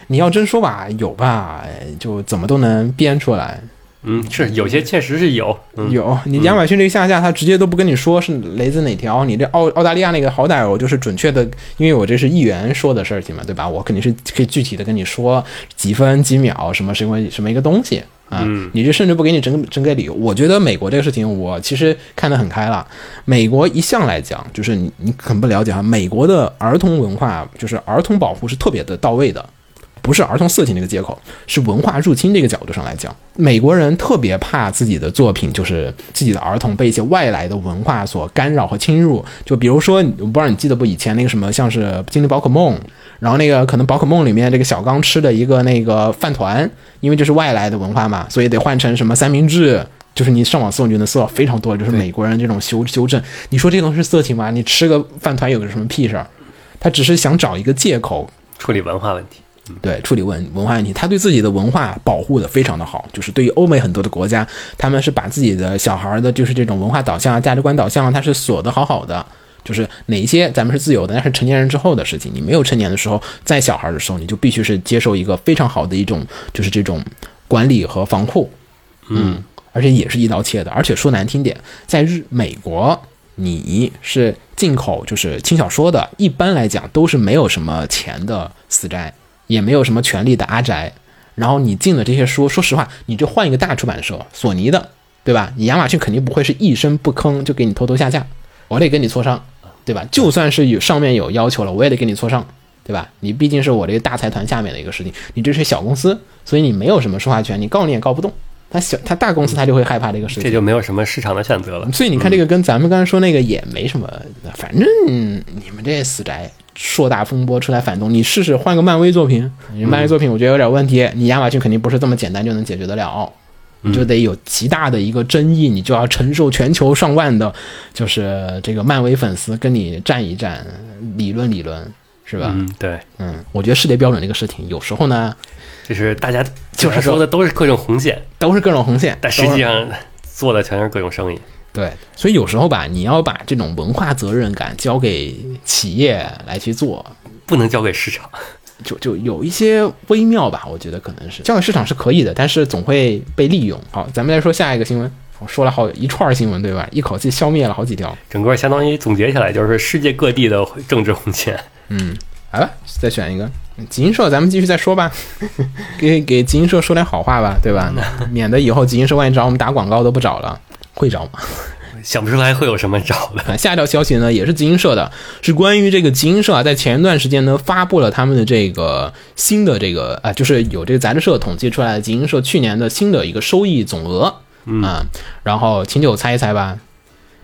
你要真说吧，有吧，哎就怎么都能编出来，嗯，是有些确实是有，嗯，有，你亚马逊这个下架，他直接都不跟你说是来自哪条。你这澳澳大利亚那个，好歹我就是准确的，因为我这是议员说的事情嘛，对吧？我肯定是可以具体的跟你说几分几秒什么什么什么一个东西啊，你这甚至不给你整整个理由。我觉得美国这个事情，我其实看得很开了。美国一向来讲，就是你你很不了解啊，美国的儿童文化就是儿童保护是特别的到位的。不是儿童色情这个借口，是文化入侵这个角度上来讲，美国人特别怕自己的作品，就是自己的儿童被一些外来的文化所干扰和侵入。就比如说，我不知道你记得不？以前那个什么，像是《精灵宝可梦》，然后那个可能宝可梦里面这个小刚吃的一个那个饭团，因为这是外来的文化嘛，所以得换成什么三明治。就是你上网搜，你就能搜到非常多，就是美国人这种修修正。你说这种是色情吗？你吃个饭团有个什么屁事儿？他只是想找一个借口处理文化问题。对，处理文文化问题，他对自己的文化保护的非常的好。就是对于欧美很多的国家，他们是把自己的小孩的，就是这种文化导向、价值观导向，他是锁得好好的。就是哪一些咱们是自由的，那是成年人之后的事情。你没有成年的时候，在小孩的时候，你就必须是接受一个非常好的一种，就是这种管理和防护。嗯，而且也是一刀切的。而且说难听点，在日美国，你是进口就是轻小说的，一般来讲都是没有什么钱的死宅。也没有什么权利的阿宅，然后你进了这些书，说实话，你就换一个大出版社，索尼的，对吧？你亚马逊肯定不会是一声不吭就给你偷偷下架，我得跟你磋商，对吧？就算是有上面有要求了，我也得跟你磋商，对吧？你毕竟是我这个大财团下面的一个事情，你这是小公司，所以你没有什么说话权，你告你也告不动。他小他大公司他就会害怕这个事情，这就没有什么市场的选择了。所以你看这个跟咱们刚才说那个也没什么，反正你们这死宅。硕大风波出来反动，你试试换个漫威作品，你漫威作品我觉得有点问题，你亚马逊肯定不是这么简单就能解决得了，你就得有极大的一个争议，你就要承受全球上万的，就是这个漫威粉丝跟你战一战，理论理论，是吧？嗯，对，嗯，我觉得世界标准这个事情，有时候呢，就是大家就是说的都是各种红线，都是各种红线，但实际上做的全是各种生意。对，所以有时候吧，你要把这种文化责任感交给企业来去做，不能交给市场，就就有一些微妙吧。我觉得可能是交给市场是可以的，但是总会被利用。好，咱们来说下一个新闻。我说了好一串新闻，对吧？一口气消灭了好几条，整个相当于总结起来就是世界各地的政治红线。嗯，来吧，再选一个集英社，咱们继续再说吧。给给集英社说点好话吧，对吧？免得以后集英社万一找我们打广告都不找了。会找吗？想不出来会有什么找的。下一条消息呢，也是集英社的，是关于这个集英社啊，在前一段时间呢，发布了他们的这个新的这个啊，就是有这个杂志社统计出来的集英社去年的新的一个收益总额啊。然后，请九猜一猜吧，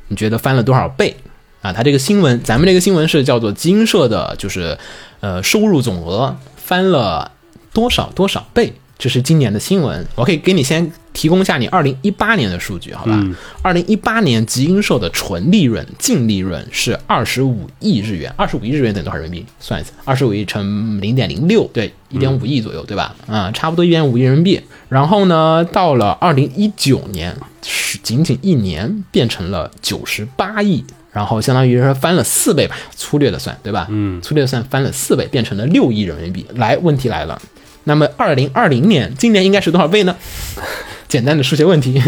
你觉得翻了多少倍啊？它这个新闻，咱们这个新闻是叫做集英社的，就是呃收入总额翻了多少多少倍？这是今年的新闻，我可以给你先提供一下你二零一八年的数据，好吧？二零一八年集英社的纯利润净利润是二十五亿日元，二十五亿日元等于多少人民币？算一下，二十五亿乘零点零六，对，一点五亿左右，对吧？啊，差不多一点五亿人民币。然后呢，到了二零一九年，是仅仅一年变成了九十八亿，然后相当于是翻了四倍吧，粗略的算，对吧？嗯，粗略的算翻了四倍，变成了六亿人民币。来，问题来了。那么，二零二零年，今年应该是多少倍呢？简单的数学问题，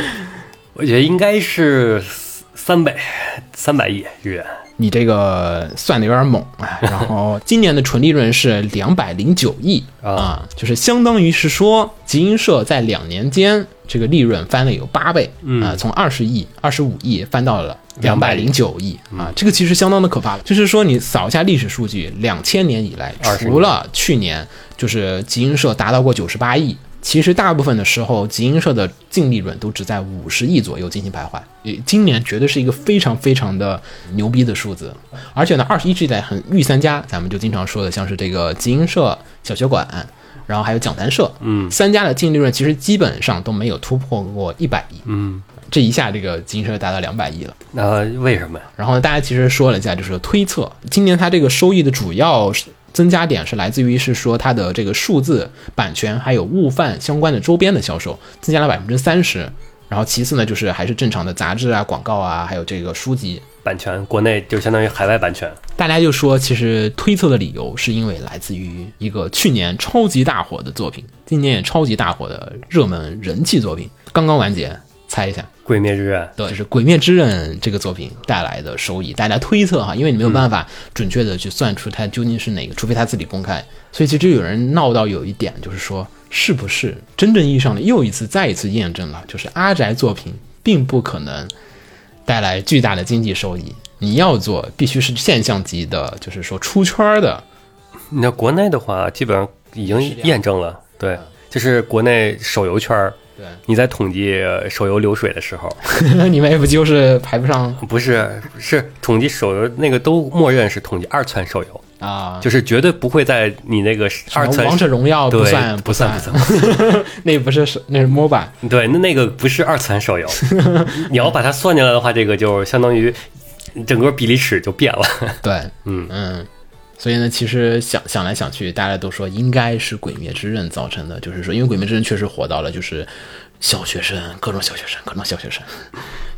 我觉得应该是三倍，三百亿日元。你这个算的有点猛啊！然后，今年的纯利润是两百零九亿 啊，就是相当于是说，集英社在两年间这个利润翻了有八倍啊，从二十亿、二十五亿翻到了。两百零九亿啊，这个其实相当的可怕了。就是说，你扫一下历史数据，两千年以来，除了去年就是集英社达到过九十八亿，其实大部分的时候，集英社的净利润都只在五十亿左右进行徘徊。今年绝对是一个非常非常的牛逼的数字，而且呢，二十一世代很御三家，咱们就经常说的，像是这个集英社、小学馆，然后还有讲谈社，嗯，三家的净利润其实基本上都没有突破过一百亿，嗯。这一下，这个金社达到两百亿了。那为什么？然后呢？大家其实说了一下，就是推测今年它这个收益的主要增加点是来自于是说它的这个数字版权还有悟饭相关的周边的销售增加了百分之三十。然后其次呢，就是还是正常的杂志啊、广告啊，还有这个书籍版权，国内就相当于海外版权。大家就说，其实推测的理由是因为来自于一个去年超级大火的作品，今年也超级大火的热门人气作品刚刚完结。猜一下，鬼灭之刃，对，就是《鬼灭之刃》这个作品带来的收益，大家推测哈，因为你没有办法准确的去算出它究竟是哪个，除非他自己公开。所以其实有人闹到有一点，就是说，是不是真正意义上的又一次再一次验证了，就是阿宅作品并不可能带来巨大的经济收益，你要做必须是现象级的，就是说出圈儿的。那国内的话，基本上已经验证了，对，就是国内手游圈儿，对，你在统计呃手游流水的时候，你们不就是排不上。不是是统计手游那个都默认是统计二次元手游，啊，就是绝对不会在你那个二层王者荣耀不算不算算。不算，那不是那是 MOBA。对，那那个不是二次元手游，你要把它算进来的话，这个就相当于整个比例尺就变了。对，嗯。嗯，所以呢，其实想想来想去，大家都说应该是《鬼灭之刃》造成的，就是说，因为《鬼灭之刃》确实火到了，就是小学生，各种小学生，各种小学生，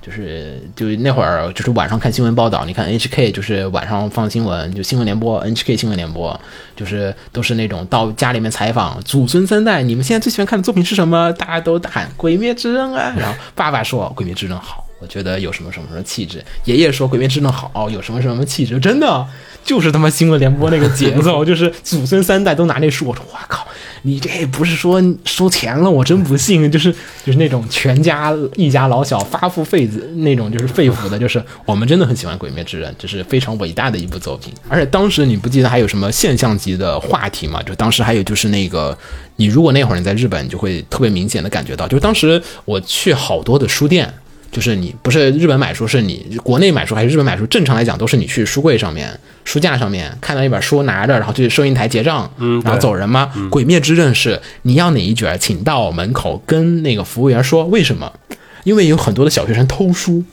就是就那会儿就是晚上看新闻报道，你看 HK 就是晚上放新闻，就新闻联播，NHK 新闻联播，就是都是那种到家里面采访祖孙三代，你们现在最喜欢看的作品是什么？大家都喊《鬼灭之刃》啊，然后爸爸说《鬼灭之刃》好。我觉得有什么什么什么气质，爷爷说《鬼灭之刃》好，有什么什么气质，真的就是他妈新闻联播那个节奏，就是祖孙三代都拿那书，我说哇靠，你这不是说收钱了？我真不信，就是就是那种全家一家老小发付肺子那种，就是肺腑的，就是我们真的很喜欢《鬼灭之刃》，这是非常伟大的一部作品。而且当时你不记得还有什么现象级的话题吗？就当时还有就是那个，你如果那会儿你在日本，你就会特别明显的感觉到，就是当时我去好多的书店。就是你不是日本买书，是你国内买书还是日本买书？正常来讲都是你去书柜上面、书架上面看到一本书拿着，然后去收银台结账，嗯然后走人吗？鬼灭之刃》是你要哪一卷，请到门口跟那个服务员说为什么？因为有很多的小学生偷书，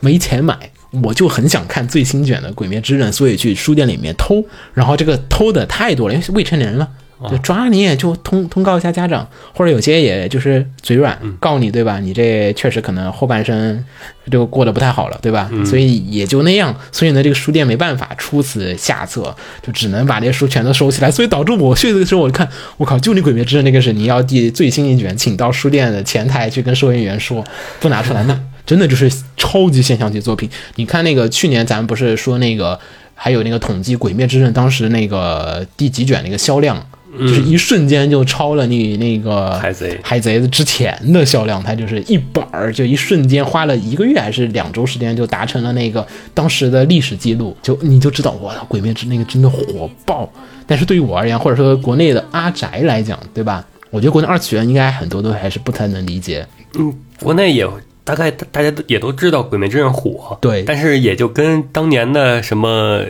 没钱买。我就很想看最新卷的《鬼灭之刃》，所以去书店里面偷，然后这个偷的太多了，因为是未成年人了，就抓你也就通通告一下家长，或者有些也就是嘴软告你，对吧？你这确实可能后半生就过得不太好了，对吧？所以也就那样，所以呢，这个书店没办法出此下策，就只能把这些书全都收起来，所以导致我去的时候，我看我靠，就你《鬼灭之刃》那个是你要第最新一卷，请到书店的前台去跟收银员说，不拿出来那。真的就是超级现象级作品。你看那个去年咱们不是说那个还有那个统计《鬼灭之刃》当时那个第几卷那个销量，就是一瞬间就超了你那个海贼海贼的之前的销量，它就是一本儿就一瞬间花了一个月还是两周时间就达成了那个当时的历史记录，就你就知道哇，《鬼灭之》那个真的火爆。但是对于我而言，或者说国内的阿宅来讲，对吧？我觉得国内二次元应该很多都还是不太能理解。嗯国内也大概大家都也都知道《鬼灭之刃》火，对但是也就跟当年的什么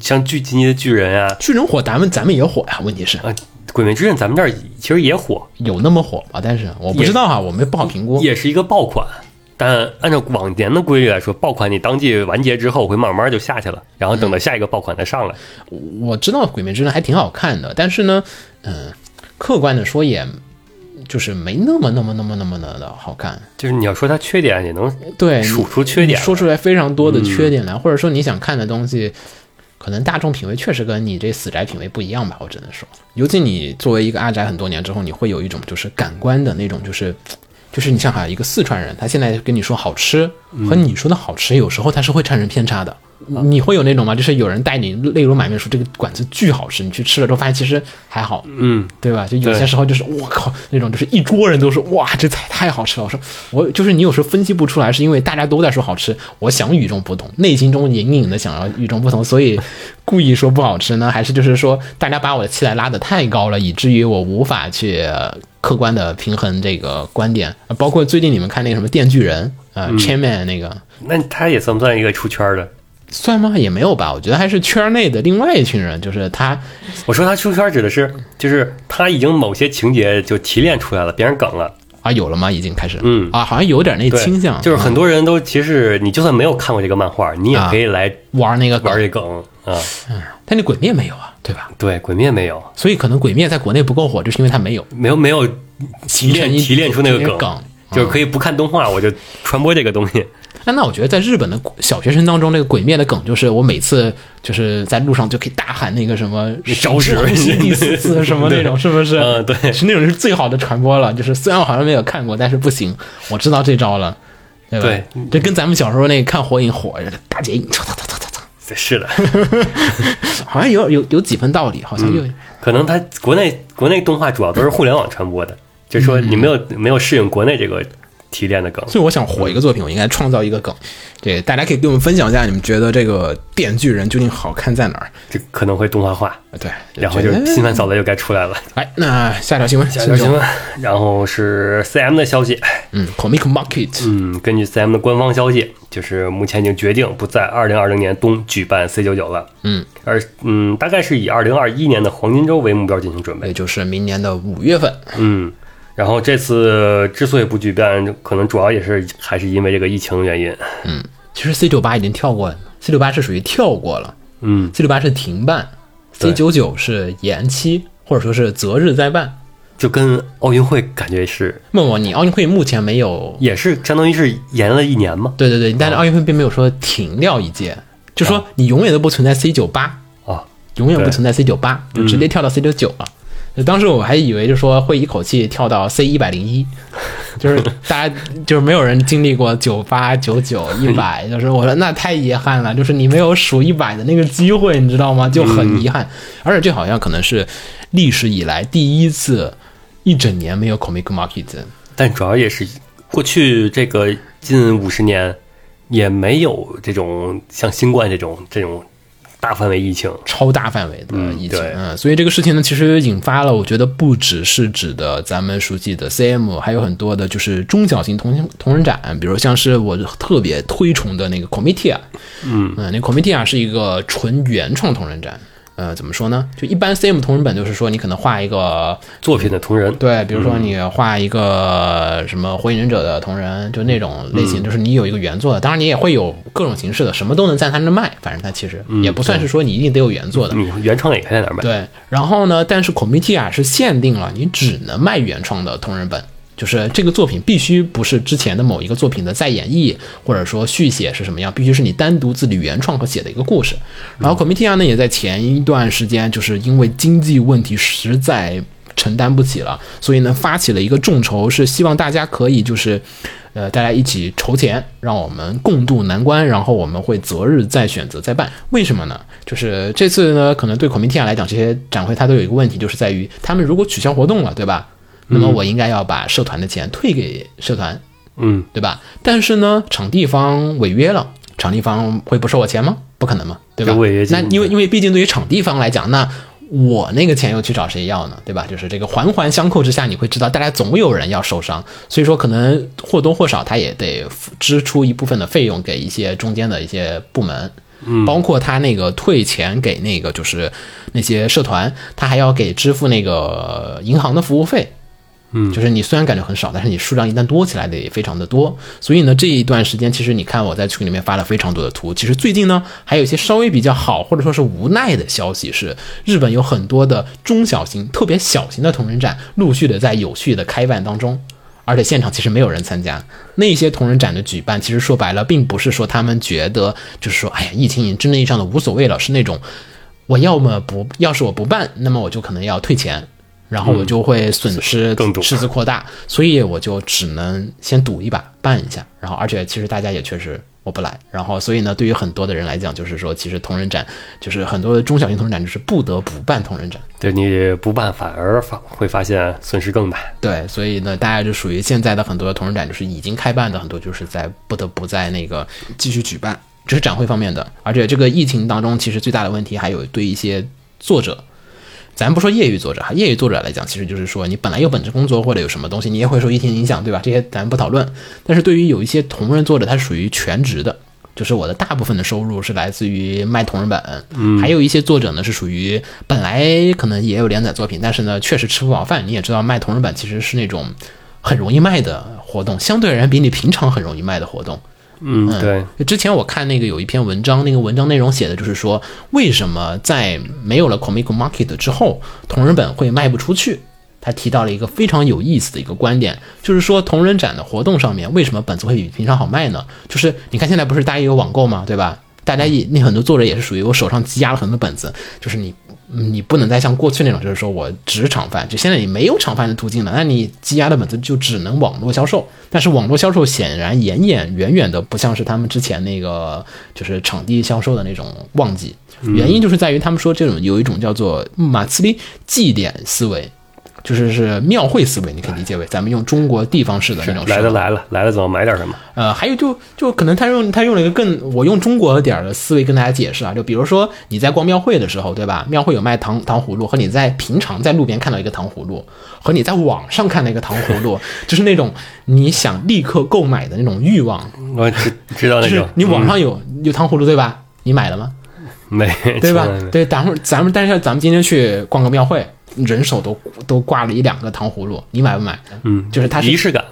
像巨进击的巨人啊，巨人火，咱们咱们也火呀。问题是啊，《鬼灭之刃》咱们这儿其实也火，有那么火吗？但是我不知道啊，我们不好评估。也是一个爆款。但按照往年的规律来说，爆款你当季完结之后会慢慢就下去了，然后等到下一个爆款再上来。我知道《鬼灭之刃》还挺好看的，但是呢，嗯，客观的说，也就是没那么那么那么那么的好看。就是你要说它缺点，也能对，数出缺点说出来非常多的缺点来，或者说你想看的东西，可能大众品味确实跟你这死宅品味不一样吧，我只能说。尤其你作为一个阿宅很多年之后，你会有一种就是感官的那种，就是就是你像哈一个四川人，他现在跟你说好吃，和你说的好吃，有时候他是会产生偏差的。你会有那种吗？就是有人带你泪如满面说这个馆子巨好吃，你去吃了之后发现其实还好，嗯，对吧？就有些时候就是我靠那种，就是一桌人都说哇这菜太好吃了。我说我就是你有时候分析不出来，是因为大家都在说好吃，我想与众不同，内心中隐隐的想要与众不同，所以故意说不好吃呢？还是就是说大家把我的期待拉得太高了，以至于我无法去呃客观的平衡这个观点？呃包括最近你们看那个什么《电锯人》呃 Chainman 那个。那他也算不算一个出圈的？算吗？也没有吧。我觉得还是圈内的另外一群人，就是他我说他出圈指的是，就是他已经某些情节就提炼出来了，变成梗了。啊有了吗？已经开始，嗯啊，好像有点那，倾向，就是很嗯多人都其实你就算没有看过这个漫画，你也可以来玩那个梗玩这梗啊。嗯但那鬼灭没有啊，对吧？对，鬼灭没有，所以可能鬼灭在国内不够火，就是因为它没有没有没有提炼提炼出那个梗，梗。就是可以不看动画我就传播这个东西。那那我觉得在日本的小学生当中，那个鬼灭的梗就是我每次就是在路上就可以大喊那个什么招式呼吸第四次什么那种，是不是？嗯对是那种是最好的传播了。就是虽然我好像没有看过，但是不行，我知道这招了。对吧？对这跟咱们小时候那个看火影火大结影，操操操操操操，是的，好像有有有几分道理，好像有。可能他国内国内动画主要都是互联网传播的，就是说你没有没有适应国内这个提炼的梗。所以我想火一个作品，我应该创造一个梗。对，大家可以跟我们分享一下，你们觉得这个《电锯人》究竟好看在哪儿？这可能会动画化，对，然后就是新番扫雷就该出来了。哎，那下条新闻，下条新闻，然后是 CM 的消息，嗯，Comic Market，嗯，根据 CM 的官方消息，就是目前已经决定不在2020年冬举办 C 九九了，嗯，而嗯，大概是以2021年的黄金周为目标进行准备也，就是明年的五月份。嗯，然后这次之所以不举办，可能主要也是还是因为这个疫情原因，嗯其实 C 九八已经跳过了，C 六八是属于跳过了嗯，，C 六八是停办，C 对九九是延期或者说是择日再办。就跟奥运会感觉是，梦梦，你奥运会目前没有？也是相当于是延了一年嘛，对对对，但是奥运会并没有说停掉一届，就说你永远都不存在 C 九八，啊，永远不存在 C 九八，就直接跳到 C 九九了。就当时我还以为就说会一口气跳到 C 一百零一，就是大家就是没有人经历过九八、九九、一百，就是我说那太遗憾了，就是你没有数一百的那个机会，你知道吗？就很遗憾。而且这好像可能是历史以来第一次一整年没有 Comic Market。但主要也是过去这个近五十年也没有这种像新冠这种这种大范围疫情，超大范围的嗯疫情，对。嗯，所以这个事情呢，其实引发了，我觉得不只是指的咱们熟悉的 CM，还有很多的就是中小型同同人展，比如像是我特别推崇的那个 Comitia，嗯。嗯，那 Comitia 是一个纯原创同人展。呃，怎么说呢？就一般 CM 同人本就是说，你可能画一个作品的同人，对，比如说你画一个什么火影忍者的同人，就那种类型，就是你有一个原作的，当然你也会有各种形式的，什么都能在他那卖，反正他其实也不算是说你一定得有原作的。你原创也可以在哪儿买，对，然后呢，但是 Comitia 是限定了你只能卖原创的同人本。就是这个作品必须不是之前的某一个作品的再演绎，或者说续写是什么样，必须是你单独自己原创和写的一个故事。然后 Comitia 呢，也在前一段时间就是因为经济问题实在承担不起了，所以呢发起了一个众筹，是希望大家可以就是，呃，大家一起筹钱，让我们共度难关，然后我们会择日再选择再办。为什么呢？就是这次呢，可能对 Comitia 来讲，这些展会它都有一个问题，就是在于他们如果取消活动了，对吧？那么我应该要把社团的钱退给社团，嗯，对吧？但是呢，场地方违约了，场地方会不收我钱吗？不可能嘛，对吧？违约金那因为因为毕竟对于场地方来讲，那我那个钱又去找谁要呢？对吧？就是这个环环相扣之下，你会知道大家总有人要受伤，所以说可能或多或少他也得付支出一部分的费用给一些中间的一些部门。嗯，包括他那个退钱给那个就是那些社团，他还要给支付那个银行的服务费。嗯就是你虽然感觉很少，但是你数量一旦多起来的也非常的多。所以呢，这一段时间其实你看我在群里面发了非常多的图。其实最近呢，还有一些稍微比较好或者说是无奈的消息是，日本有很多的中小型、特别小型的同人展陆续的在有序的开办当中。而且现场其实没有人参加，那些同人展的举办，其实说白了，并不是说他们觉得就是说，哎呀，疫情已经真正意义上的无所谓了，是那种我要么不，要是我不办，那么我就可能要退钱，然后我就会损失更多扩大，所以我就只能先赌一把，办一下。然后，而且其实大家也确实我不来，然后所以呢，对于很多的人来讲，就是说，其实同人展就是很多的中小型同人展就是不得不办同人展。对你不办反而发会发现损失更大，对，所以呢，大家就属于现在的很多的同人展，就是已经开办的很多，就是在不得不在那个继续举办，这是展会方面的。而且这个疫情当中，其实最大的问题还有对一些作者，咱不说业余作者哈，业余作者来讲，其实就是说你本来有本职工作或者有什么东西，你也会受疫情影响，对吧？这些咱不讨论。但是对于有一些同人作者，他是属于全职的。就是我的大部分的收入是来自于卖同人本，嗯，还有一些作者呢是属于本来可能也有连载作品，但是呢确实吃不饱饭。你也知道卖同人本其实是那种很容易卖的活动，相对而言比你平常很容易卖的活动。嗯，对，之前我看那个有一篇文章，那个文章内容写的就是说，为什么在没有了 Comic Market 之后，同人本会卖不出去？他提到了一个非常有意思的一个观点，就是说同人展的活动上面，为什么本子会比平常好卖呢？就是你看现在不是大家也有网购嘛，对吧？大家也那很多作者也是属于我手上积压了很多本子，就是你嗯你不能再像过去那种，就是说我只厂贩，就现在你没有厂贩的途径了，那你积压的本子就只能网络销售。但是网络销售显然远远远远的不像是他们之前那个就是场地销售的那种旺季，原因就是在于他们说这种有一种叫做马斯里祭典思维。就是是庙会思维，你可以理解为咱们用中国地方式的那种来了来了来了，怎么买点什么？呃，还有就就可能他用他用了一个更我用中国点儿的思维跟大家解释啊，就比如说你在逛庙会的时候，对吧？庙会有卖糖糖葫芦，和你在平常在路边看到一个糖葫芦，和你在网上看到一个糖葫芦，就是那种你想立刻购买的那种欲望，我知知道那种，你网上有、有糖葫芦对吧？你买了吗？没对吧对，咱们咱们但是咱们今天去逛个庙会，人手都都挂了一两个糖葫芦，你买不买？嗯，就是它是仪式感，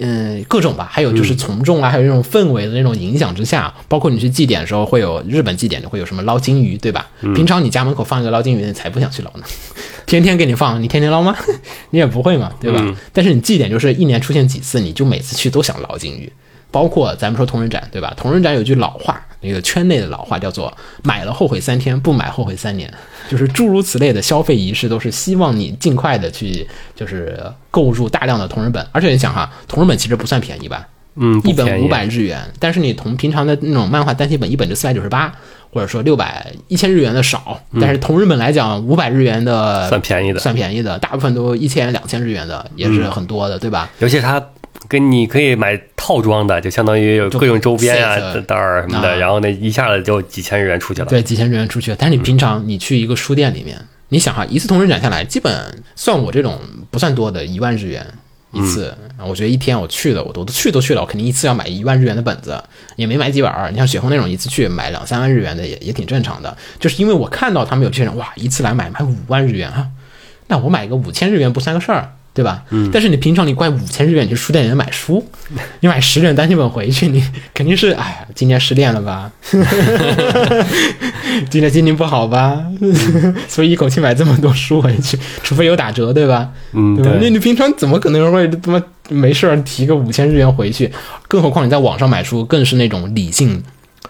嗯，各种吧，还有就是从众啊，还有这种氛围的那种影响之下，包括你去祭典的时候，会有日本祭典就会有什么捞金鱼，对吧？平常你家门口放一个捞金鱼，你才不想去捞呢，天天给你放，你天天捞吗？你也不会嘛，对吧？嗯但是你祭典就是一年出现几次，你就每次去都想捞金鱼。包括咱们说同人展，对吧？同人展有句老话，那个圈内的老话叫做“买了后悔三天，不买后悔三年”，就是诸如此类的消费仪式，都是希望你尽快的去就是购入大量的同人本。而且你想哈，同人本其实不算便宜吧？嗯，一本五百日元，但是你同平常的那种漫画单行本一本就四百九十八，或者说六百一千日元的少，但是同日本来讲五百日元的嗯算便宜的算便宜的，大部分都一千两千日元的也是很多的，对吧？尤其它跟你可以买套装的，就相当于有各种周边啊袋儿什么啊的，然后那一下子就几千日元出去了。对，几千日元出去了。但是你平常你去一个书店里面，你想哈，一次同人展下来，基本算我这种不算多的，一万日元一次。我觉得一天我去的，我都去都去了，我肯定一次要买一万日元的本子，也没买几本儿。你像雪红那种一次去买两三万日元的也也挺正常的。就是因为我看到他们有些人哇，一次来买买五万日元哈，那我买个五千日元不算个事儿。对吧？嗯。但是你平常你怪五千日元，你去书店里面买书，你买十卷单行本回去，你 肯定是哎呀，今年失恋了吧？今天心情不好吧？所以一口气买这么多书回去，除非有打折，对吧？嗯，对吧？那，你平常怎么可能会他妈没事儿提个五千日元回去？更何况你在网上买书，更是那种理性，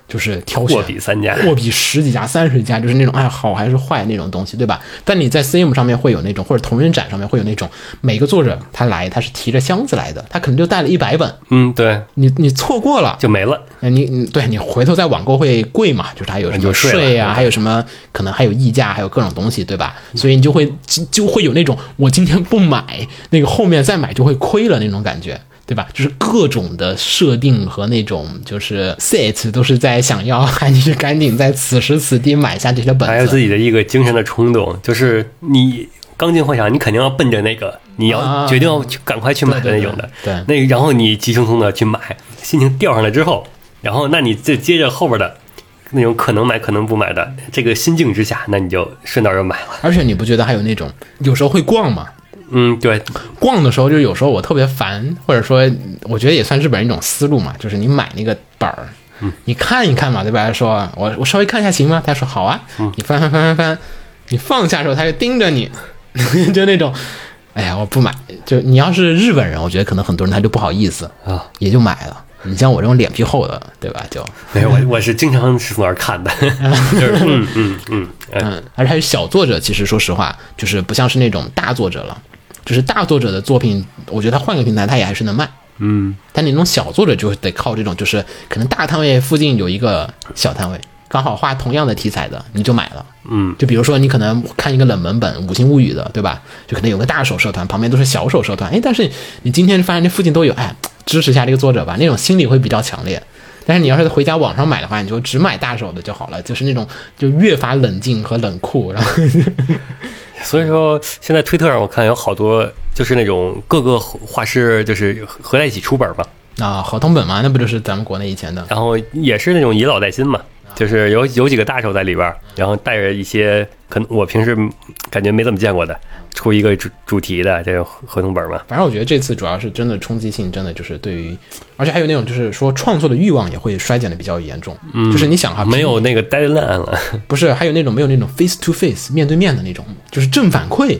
就是挑选货比三家。货比十几家、三十家，就是那种哎好还是坏那种东西，对吧？但你在 CM 上面会有那种，或者同人展上面会有那种，每个作者他来他是提着箱子来的，他可能就带了一百本，嗯，对，你你错过了，就没了。哎，你你对你回头再网购会贵嘛？就是还有什么税啊，还有什么可能还有溢价，还有各种东西，对吧？所以你就会就就会有那种我今天不买，那个后面再买就会亏了那种感觉。对吧？就是各种的设定和那种就是 set 都是在想要 喊你赶紧在此时此地买下这些本子。还有自己的一个精神的冲动，就是你刚进会场，你肯定要奔着那个，你要啊决定要去赶快去买的那种的。对对那然后你急匆匆的去买，心情吊上来之后，然后那你再接着后边的那种可能买可能不买的这个心境之下，那你就顺道就买了。而且你不觉得还有那种有时候会逛吗？嗯，对，逛的时候，就有时候我特别烦，或者说，我觉得也算日本人一种思路嘛，就是你买那个本儿，你看一看嘛，对吧？他说我我稍微看一下行吗？他说好啊，你翻翻翻翻翻，你放下的时候他就盯着你，就那种，哎呀，我不买。就你要是日本人，我觉得可能很多人他就不好意思啊，也就买了。你像我这种脸皮厚的，对吧？就没有我我是经常是从那儿看的，就是嗯嗯嗯，哎嗯，而且还是小作者，其实说实话，就是不像是那种大作者了，就是大作者的作品，我觉得他换个平台他也还是能卖。嗯，但你那种小作者就得靠这种，就是可能大摊位附近有一个小摊位，刚好画同样的题材的，你就买了。嗯，就比如说你可能看一个冷门本《五星物语》的，对吧？就可能有个大手社团，旁边都是小手社团，哎，但是你今天发现这附近都有，哎，支持一下这个作者吧，那种心理会比较强烈。但是你要是回家网上买的话，你就只买大手的就好了，就是那种就越发冷静和冷酷，然后所以说现在推特上我看有好多就是那种各个画师就是合在一起出本嘛，啊合同本嘛，那不就是咱们国内以前的。然后也是那种以老带新嘛，就是有有几个大手在里边儿，然后带着一些可能我平时感觉没怎么见过的，出一个主主题的这种合同本嘛。反正我觉得这次主要是真的冲击性，真的就是对于，而且还有那种就是说创作的欲望也会衰减的比较严重。嗯，就是你想哈，没有那个 deadline 了，不是还有那种没有那种 face to face 面对面的那种，就是正反馈，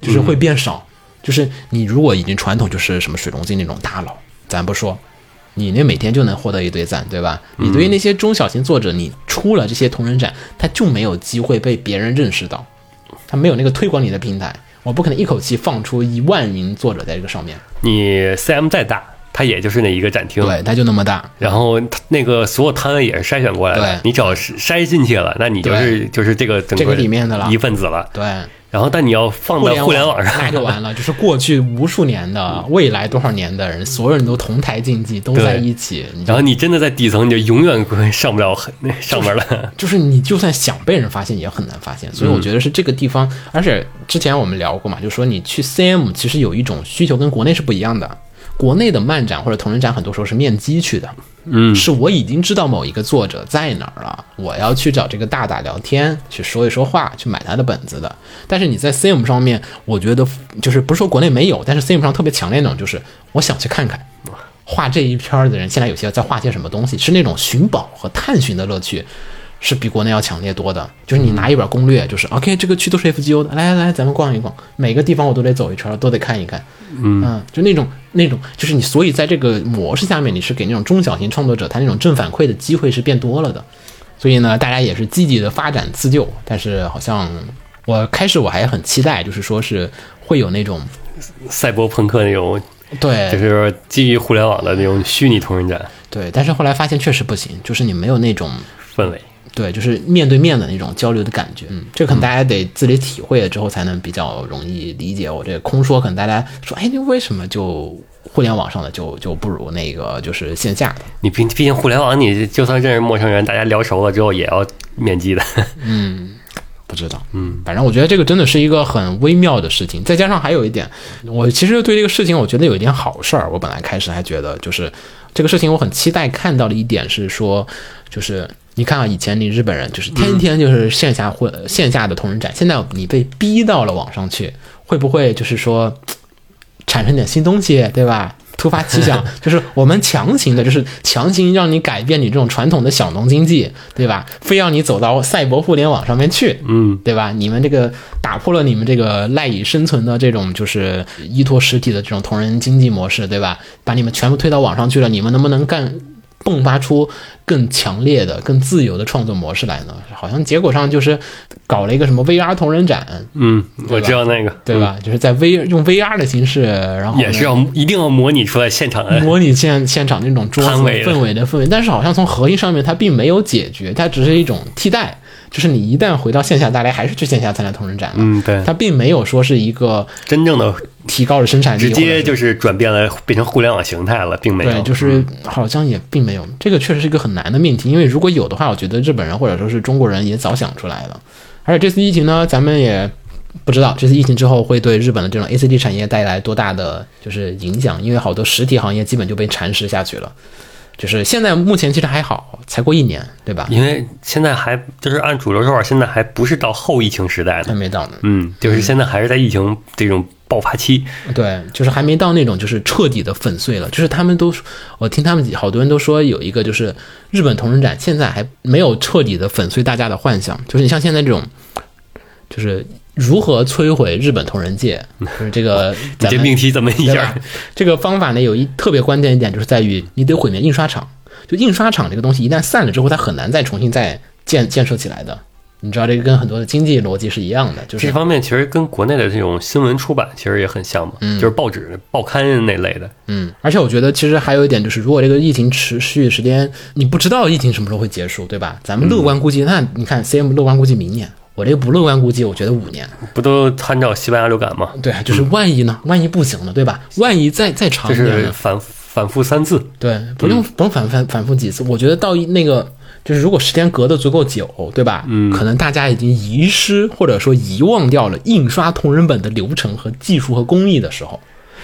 就是会变少。就是你如果已经传统就是什么水龙镜那种大佬，咱不说，你那每天就能获得一堆赞，对吧？你对于那些中小型作者，你出了这些同人展，他就没有机会被别人认识到。他没有那个推广你的平台，我不可能一口气放出一万名作者在这个上面，你 CM 再大，它也就是那一个展厅，对，它就那么大，然后它那个所有摊位也是筛选过来的，你只要是筛进去了，那你就是就是这个整这个里面的了一份子了。对。然后，但你要放到互联网上，那就完了，就是过去无数年的，未来多少年的人，所有人都同台竞技，都在一起。然后你真的在底层，你就永远上不了很那 上面了。就是你就算想被人发现，也很难发现。所以我觉得是这个地方，而且之前我们聊过嘛，就说你去 CM 其实有一种需求跟国内是不一样的。国内的漫展或者同人展，很多时候是面基去的，嗯，是我已经知道某一个作者在哪儿了，我要去找这个大大聊天，去说一说话，去买他的本子的。但是你在 CM 上面，我觉得就是不是说国内没有，但是 CM 上特别强烈那种，就是我想去看看画这一篇的人，现在有些在画些什么东西，是那种寻宝和探寻的乐趣。是比国内要强烈多的，就是你拿一本攻略，就是 OK，这个区都是 FGO 的，来来来，咱们逛一逛，每个地方我都得走一圈，都得看一看，嗯，就那种那种，就是你，所以在这个模式下面，你是给那种中小型创作者他那种正反馈的机会是变多了的，所以呢，大家也是积极的发展自救，但是好像我开始我还很期待，就是说是会有那种赛博朋克那种，对，就是基于互联网的那种虚拟同人展对，但是后来发现确实不行，就是你没有那种。氛围。对，就是面对面的那种交流的感觉，嗯，这可能大家得自己体会了之后才能比较容易理解。我这个空说，可能大家说，哎，你为什么就互联网上的就就不如那个就是线下的？你毕毕竟互联网，你就算认识陌生人，大家聊熟了之后也要面基的。嗯不知道，嗯，反正我觉得这个真的是一个很微妙的事情。再加上还有一点，我其实对这个事情，我觉得有一点好事儿。我本来开始还觉得，就是这个事情，我很期待看到的一点是说，就是你看啊，以前你日本人就是天天就是线下或线下的同人展，现在你被逼到了网上去，会不会就是说产生点新东西，对吧？突发奇想，就是我们强行的，就是强行让你改变你这种传统的小农经济，对吧？非要你走到赛博互联网上面去，嗯，对吧？你们这个打破了你们这个赖以生存的这种就是依托实体的这种同人经济模式，对吧？把你们全部推到网上去了，你们能不能干迸发出更强烈的、更自由的创作模式来呢？好像结果上就是搞了一个什么 VR 同人展，嗯，我知道那个，对吧？就是在 V 用 VR 的形式，然后也是要一定要模拟出来现场的。模拟现现场那种桌子氛围的氛围，但是好像从核心上面它并没有解决，它只是一种替代。就是你一旦回到线下，大家还是去线下参加同人展了。嗯，对，它并没有说是一个真正的提高了生产力，直接就是转变了，变成互联网形态了，并没有。对，就是好像也并没有。这个确实是一个很难的命题，因为如果有的话，我觉得日本人或者说是中国人也早想出来了。而且这次疫情呢，咱们也不知道这次疫情之后会对日本的这种 A C G 产业带来多大的就是影响，因为好多实体行业基本就被蚕食下去了。就是现在目前其实还好，才过一年，对吧？因为现在还就是按主流说法，现在还不是到后疫情时代呢。还没到呢。嗯，就是现在还是在疫情这种爆发期。对，就是还没到那种就是彻底的粉碎了。就是他们都，我听他们好多人都说有一个就是日本同人展现在还没有彻底的粉碎大家的幻想。就是你像现在这种，就是如何摧毁日本同人界，就是这个这命题怎么一下？？这个方法呢，有一特别关键一点，就是在于你得毁灭印刷厂。就印刷厂这个东西一旦散了之后，它很难再重新再建建设起来的。你知道这个跟很多的经济逻辑是一样的，就是这方面其实跟国内的这种新闻出版其实也很像嘛，就是报纸、报刊那类的。嗯，而且我觉得其实还有一点就是，如果这个疫情持续时间，你不知道疫情什么时候会结束，对吧？咱们乐观估计，那你看 CM 乐观估计明年，我这个不乐观估计，我觉得五年。不都参照西班牙流感吗？对啊，就是万一呢？万一不行呢，对吧？万一再再长这一点呢？是反反复三次。对，不用不用反反反复几次，我觉得到一那个就是如果时间隔得足够久，对吧？嗯，可能大家已经遗失或者说遗忘掉了印刷同人本的流程和技术和工艺的时候，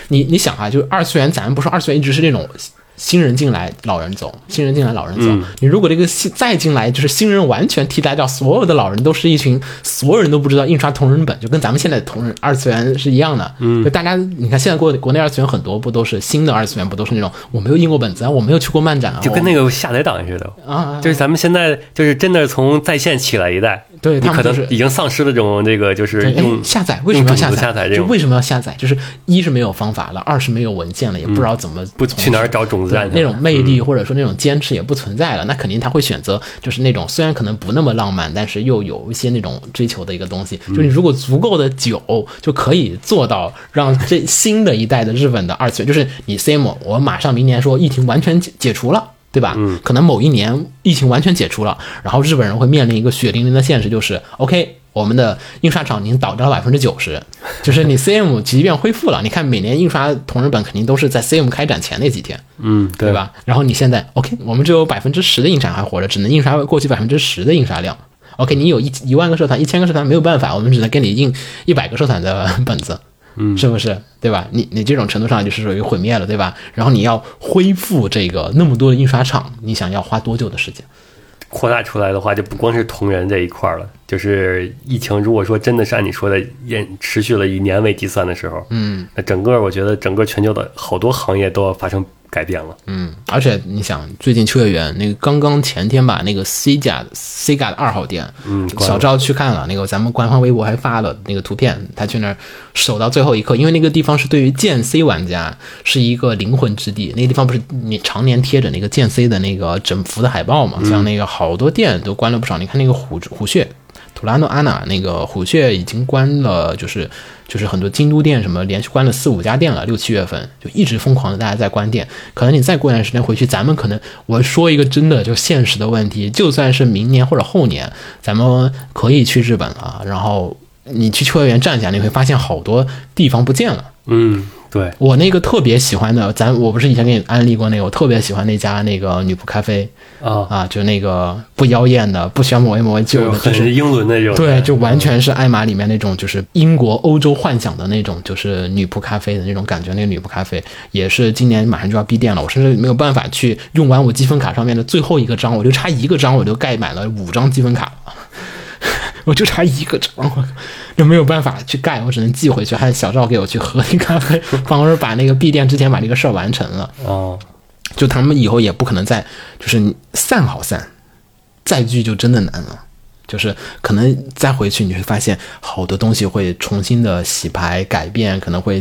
你你想啊，就是二次元，咱们不说二次元一直是那种。新人进来，老人走；新人进来，老人走。你如果这个新再进来，就是新人完全替代掉所有的老人，都是一群所有人都不知道印刷同人本，就跟咱们现在同人二次元是一样的。嗯，就大家你看现在国国内二次元很多不都是新的二次元，不都是那种我没有印过本子啊，我没有去过漫展啊，就跟那个下载党似的，我啊，就是咱们现在就是真的从在线起来一代，对他们就是能已经丧失了这种这个就是，下载为什么要下载？下载这种就为什么要下载？就是一是没有方法了，二是没有文件了，也不知道怎么不从去哪儿找种那种魅力或者说那种坚持也不存在了，那肯定他会选择就是那种虽然可能不那么浪漫，但是又有一些那种追求的一个东西。就你如果足够的久，就可以做到让这新的一代的日本的二次元，就是你 CM，我马上明年说疫情完全解解除了。对吧？嗯，可能某一年疫情完全解除了，然后日本人会面临一个血淋淋的现实，就是 OK，我们的印刷厂已经倒掉了百分之九十，就是你 CM 即便恢复了，你看每年印刷同人本肯定都是在 CM 开展前那几天，嗯，对？吧？然后你现在 OK，我们只有百分之十的印刷还活着，只能印刷过去百分之十的印刷量。OK，你有一一万个社团，一千个社团没有办法，我们只能给你印一百个社团的 本子，嗯，是不是？对吧？你你这种程度上就是属于毁灭了，对吧？然后你要恢复这个那么多的印刷厂，你想要花多久的时间？扩大出来的话，就不光是同人这一块了，就是疫情，如果说真的是按你说的，延持续了以年为计算的时候，嗯，那整个我觉得整个全球的好多行业都要发生改变了。嗯，而且你想，最近秋叶原那个刚刚前天吧，那个 C 家 C 家的二号店，嗯小赵去看了，那个咱们官方微博还发了那个图片，他去那儿守到最后一刻，因为那个地方是对于剑 C 玩家是一个灵魂之地，那个地方不是你常年贴着那个剑 C 的那个整幅的海报嘛，像那个好多店都关了不少，你看那个虎虎穴。图拉诺安娜那个虎穴已经关了，就是就是很多京都店什么连续关了四五家店了，六七月份就一直疯狂的大家在关店。可能你再过段时间回去，咱们可能我说一个真的就现实的问题，就算是明年或者后年，咱们可以去日本了，然后你去秋叶原站一下，你会发现好多地方不见了。嗯，对，我那个特别喜欢的，咱我不是以前给你安利过那个，我特别喜欢那家那个女仆咖啡啊，啊，就那个不妖艳的，不需要抹一抹为旧的，就很就是英伦那种。对，就完全是艾玛里面那种，就是英国欧洲幻想的那种，就是女仆咖啡的那种感觉。那个女仆咖啡也是今年马上就要闭店了，我甚至没有办法去用完我积分卡上面的最后一个章，我就差一个章，我就盖满了五张积分卡了。我就差一个章，我就没有办法去盖，我只能寄回去，还有小赵给我去喝那咖啡，帮我把那个闭店之前把这个事儿完成了。哦，就他们以后也不可能再就是你散好散，再聚就真的难了。就是可能再回去，你会发现好多东西会重新的洗牌改变，可能会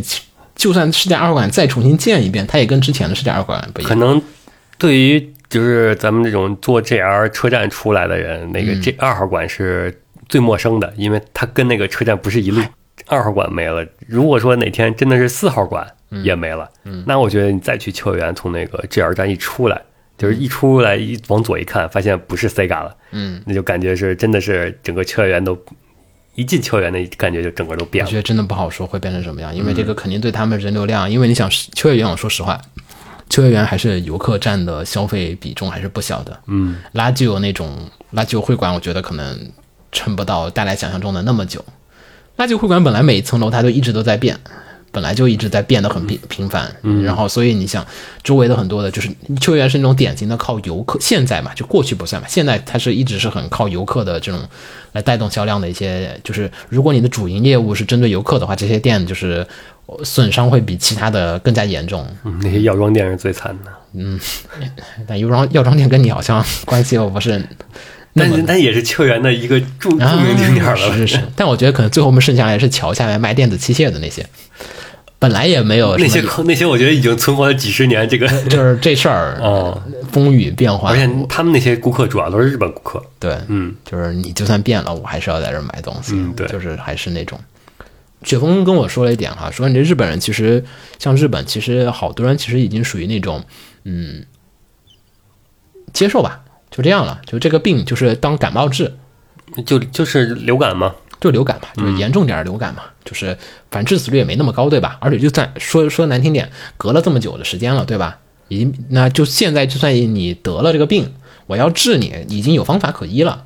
就算世界二馆再重新建一遍，它也跟之前的世界二馆不一样。可能对于就是咱们这种做 JR 车站出来的人，那嗯个这二号馆是最陌生的，因为它跟那个车站不是一路。二号馆没了，如果说哪天真的是四号馆嗯也没了，那我觉得你再去秋叶原，从那个 JR 站一出来，就是一出来一往左一看，发现不是 Sega 了，嗯，那就感觉是真的是整个秋叶原都一进秋叶原，那感觉就整个都变了我觉。得真的不好说会变成什么样，因为这个肯定对他们人流量，因为你想秋叶原，我说实话，秋叶原还是游客占的消费比重还是不小的。嗯，垃圾有那种垃圾会馆，我觉得可能撑不到大家想象中的那么久。垃圾会馆本来每一层楼它都一直都在变，本来就一直在变得很频频繁，然后所以你想周围的很多的，就是秋园是那种典型的靠游客，现在嘛就过去不算嘛，现在它是一直是很靠游客的这种来带动销量的一些，就是如果你的主营业务是针对游客的话，这些店就是呃损伤会比其他的更加严重。嗯那些药妆店是最惨的，嗯 但药妆药妆店跟你好像关系又不是但是但也是秋园的一个著著啊，名景点了。是是是，但我觉得可能最后我们剩下来是桥下面卖电子器械的那些，本来也没有那些那些，我觉得已经存活了几十年。这个，就是这事儿哦，风雨变化而，且他们那些顾客主要都是日本顾客。对，嗯，就是你就算变了，我还是要在这儿买东西，嗯对就是还是那种。雪峰跟我说了一点哈，说你这日本人其实像日本，其实好多人其实已经属于那种嗯接受吧，就这样了，就这个病就是当感冒治，就就是流感嘛。就流感嘛，就是严重点儿流感嘛，就是反正致死率也没那么高，对吧？而且就算说说难听点，隔了这么久的时间了，对吧？已经那就现在就算你得了这个病，我要治你，已经有方法可医了，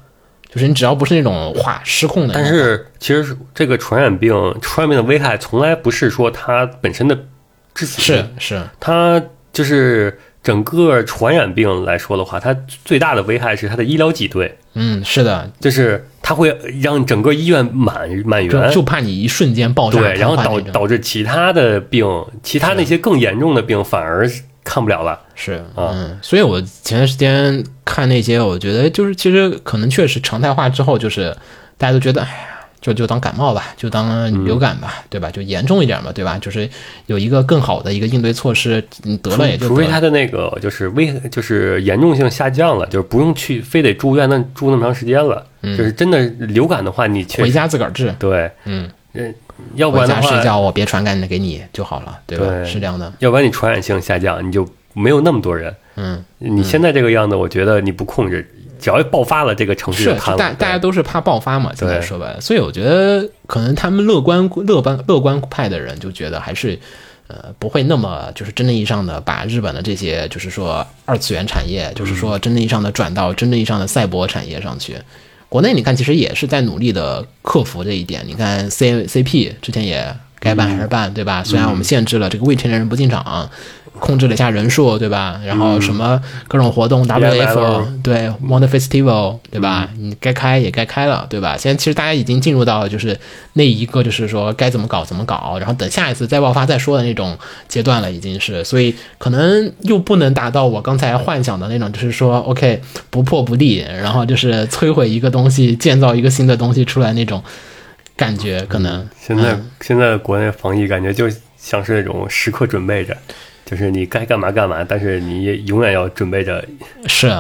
就是你只要不是那种哗失控的，但是其实这个传染病，传染病的危害从来不是说它本身的致死率是，是它就是整个传染病来说的话，它最大的危害是它的医疗挤兑，嗯是的，就是它会让整个医院满满员就。怕你一瞬间爆炸，对，然后导导致其他的病，其他那些更严重的病反而看不了了。是，啊嗯，所以我前段时间看那些，我觉得就是其实可能确实常态化之后，就是大家都觉得，哎呀，就就当感冒吧，就当流感吧，对吧？就严重一点嘛，对吧？就是有一个更好的一个应对措施，你得了也就除非他的那个就是危就是严重性下降了，就是不用去非得住院那住那么长时间了。嗯就是真的流感的话，你确回家自个儿治，对，嗯，嗯，要不然的话，家睡觉，我别传染给你就好了，对吧？对是这样的，要不然你传染性下降，你就没有那么多人。嗯，你现在这个样子，我觉得你不控制，只要爆发了，这个城市是就。大大家都是怕爆发嘛，现在说白了，所以我觉得可能他们乐观乐观乐观派的人就觉得还是。呃，不会那么就是真正意义上的把日本的这些，就是说二次元产业，就是说真正意义上的转到真正意义上的赛博产业上去。国内你看，其实也是在努力的克服这一点。你看 C C P 之前也该办还是办，对吧？虽然我们限制了这个未成年人不进场，控制了一下人数，对吧？然后什么各种活动 WF 对 Wonder Festival 对吧？你该开也该开了，对吧？现在其实大家已经进入到就是那一个就是说该怎么搞怎么搞，然后等下一次再爆发再说的那种阶段了，已经是，所以可能又不能达到我刚才幻想的那种，就是说 OK 不破不立，然后就是摧毁一个东西，建造一个新的东西出来那种感觉，可能现在、嗯现在国内防疫感觉就像是那种时刻准备着，就是你该干嘛干嘛，但是你也永远要准备着。是，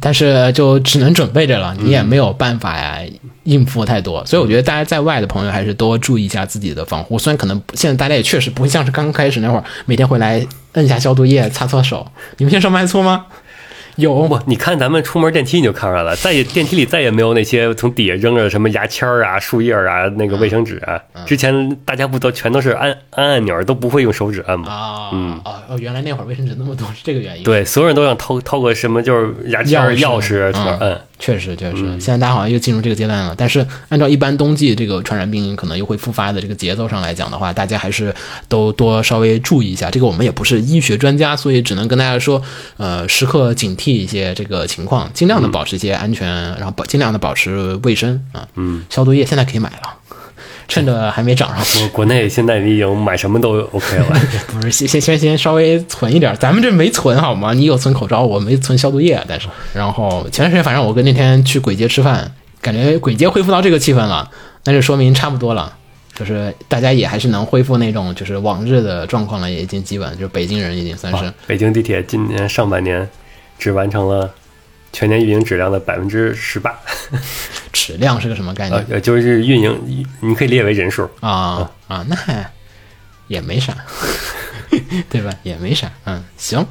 但是就只能准备着了，你也没有办法呀应付太多，所以我觉得大家在外的朋友还是多注意一下自己的防护。虽然可能现在大家也确实不会像是刚开始那会儿，每天回来摁一下消毒液、擦擦手。你们现在上班还搓吗？有不，你看咱们出门电梯你就看出来了，再也电梯里再也没有那些从底下扔着什么牙签儿啊、树叶儿啊、那个卫生纸啊。嗯之前大家不都全都是按按按钮，都不会用手指按吗？啊，嗯哦哦，原来那会儿卫生纸那么多是这个原因。对，所有人都想掏掏个什么，就是牙签儿、钥匙从那儿嗯摁。确实确实，现在大家好像又进入这个阶段了。但是按照一般冬季这个传染病可能又会复发的这个节奏上来讲的话，大家还是都多稍微注意一下。这个我们也不是医学专家，所以只能跟大家说，呃，时刻警惕一些这个情况，尽量的保持一些安全，然后保尽量的保持卫生啊。嗯，消毒液现在可以买了，趁着还没涨上去。国内现在已经买什么都 OK 了。不是，先先先先稍微存一点儿，咱们这没存好吗？你有存口罩，我没存消毒液，但是，然后前段时间反正我跟那天去簋街吃饭，感觉簋街恢复到这个气氛了，那就说明差不多了，就是大家也还是能恢复那种就是往日的状况了，也已经基本就是北京人已经算是、啊北京地铁今年上半年只完成了全年运营质量的百分之十八，质量是个什么概念呃，呃就是运营，你可以列为人数。啊啊？那也没啥，对吧？也没啥，嗯，行。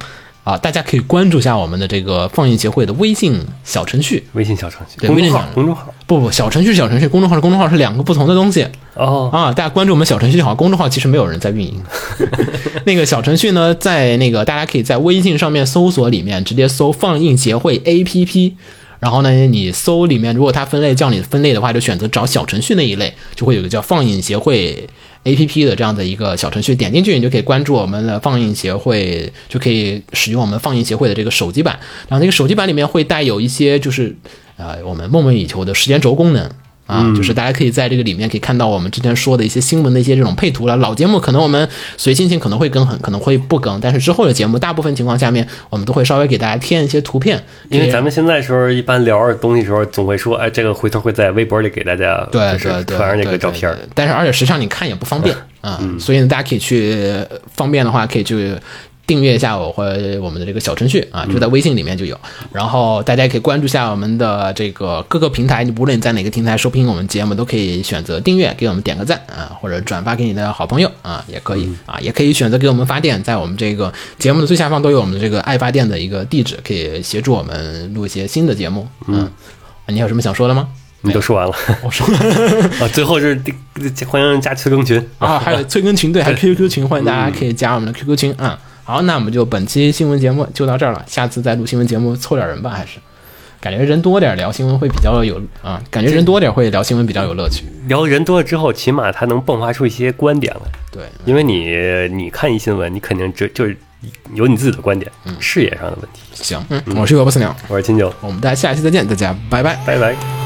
啊，大家可以关注一下我们的这个放映协会的微信小程序，微信小程序、对微信小、公众号不不，小程序是小程序，公众号是公众号，是两个不同的东西哦，啊！大家关注我们小程序就好，公众号其实没有人在运营。那个小程序呢，在那个大家可以在微信上面搜索里面直接搜“放映协会 APP”，然后呢，你搜里面如果它分类叫你分类的话，就选择找小程序那一类，就会有个叫“放映协会”。A P P 的这样的一个小程序，点进去你就可以关注我们的放映协会，就可以使用我们放映协会的这个手机版。然后那个手机版里面会带有一些就是呃我们梦寐以求的时间轴功能。啊，就是大家可以在这个里面可以看到我们之前说的一些新闻的一些这种配图了。老节目可能我们随心情可能会更很，可能会不更，但是之后的节目大部分情况下面，我们都会稍微给大家添一些图片，因为咱们现在时候一般聊着东西的时候，总会说，哎，这个回头会在微博里给大家对就是对对，传上那个照片但是而且实际上你看也不方便 啊、所以呢，大家可以去呃方便的话可以去。订阅一下我或我们的这个小程序啊，就在微信里面就有。然后大家也可以关注一下我们的这个各个平台，你无论你在哪个平台收听我们节目，都可以选择订阅，给我们点个赞啊，或者转发给你的好朋友啊，也可以啊，也可以选择给我们发电，在我们这个节目的最下方都有我们的这个爱发电的一个地址，可以协助我们录一些新的节目。嗯，啊你有什么想说的吗？你都说完了我说。啊，最后是欢迎加催更群啊，还有 催更群，对，还有 QQ 群，欢迎大家可以加我们的 QQ 群啊。好，那我们就本期新闻节目就到这儿了，下次再录新闻节目凑点人吧，还是感觉人多点聊新闻会比较有啊，感觉人多点会聊新闻比较有乐趣。聊人多了之后，起码他能迸发出一些观点来。对，因为你你看一新闻，你肯定就就是有你自己的观点，嗯视野上的问题。行，嗯，我是萝卜丝鸟，我是金九，我们大家下期再见，大家拜拜。拜拜。「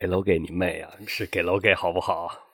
给楼给你妹啊！是给楼给好不好？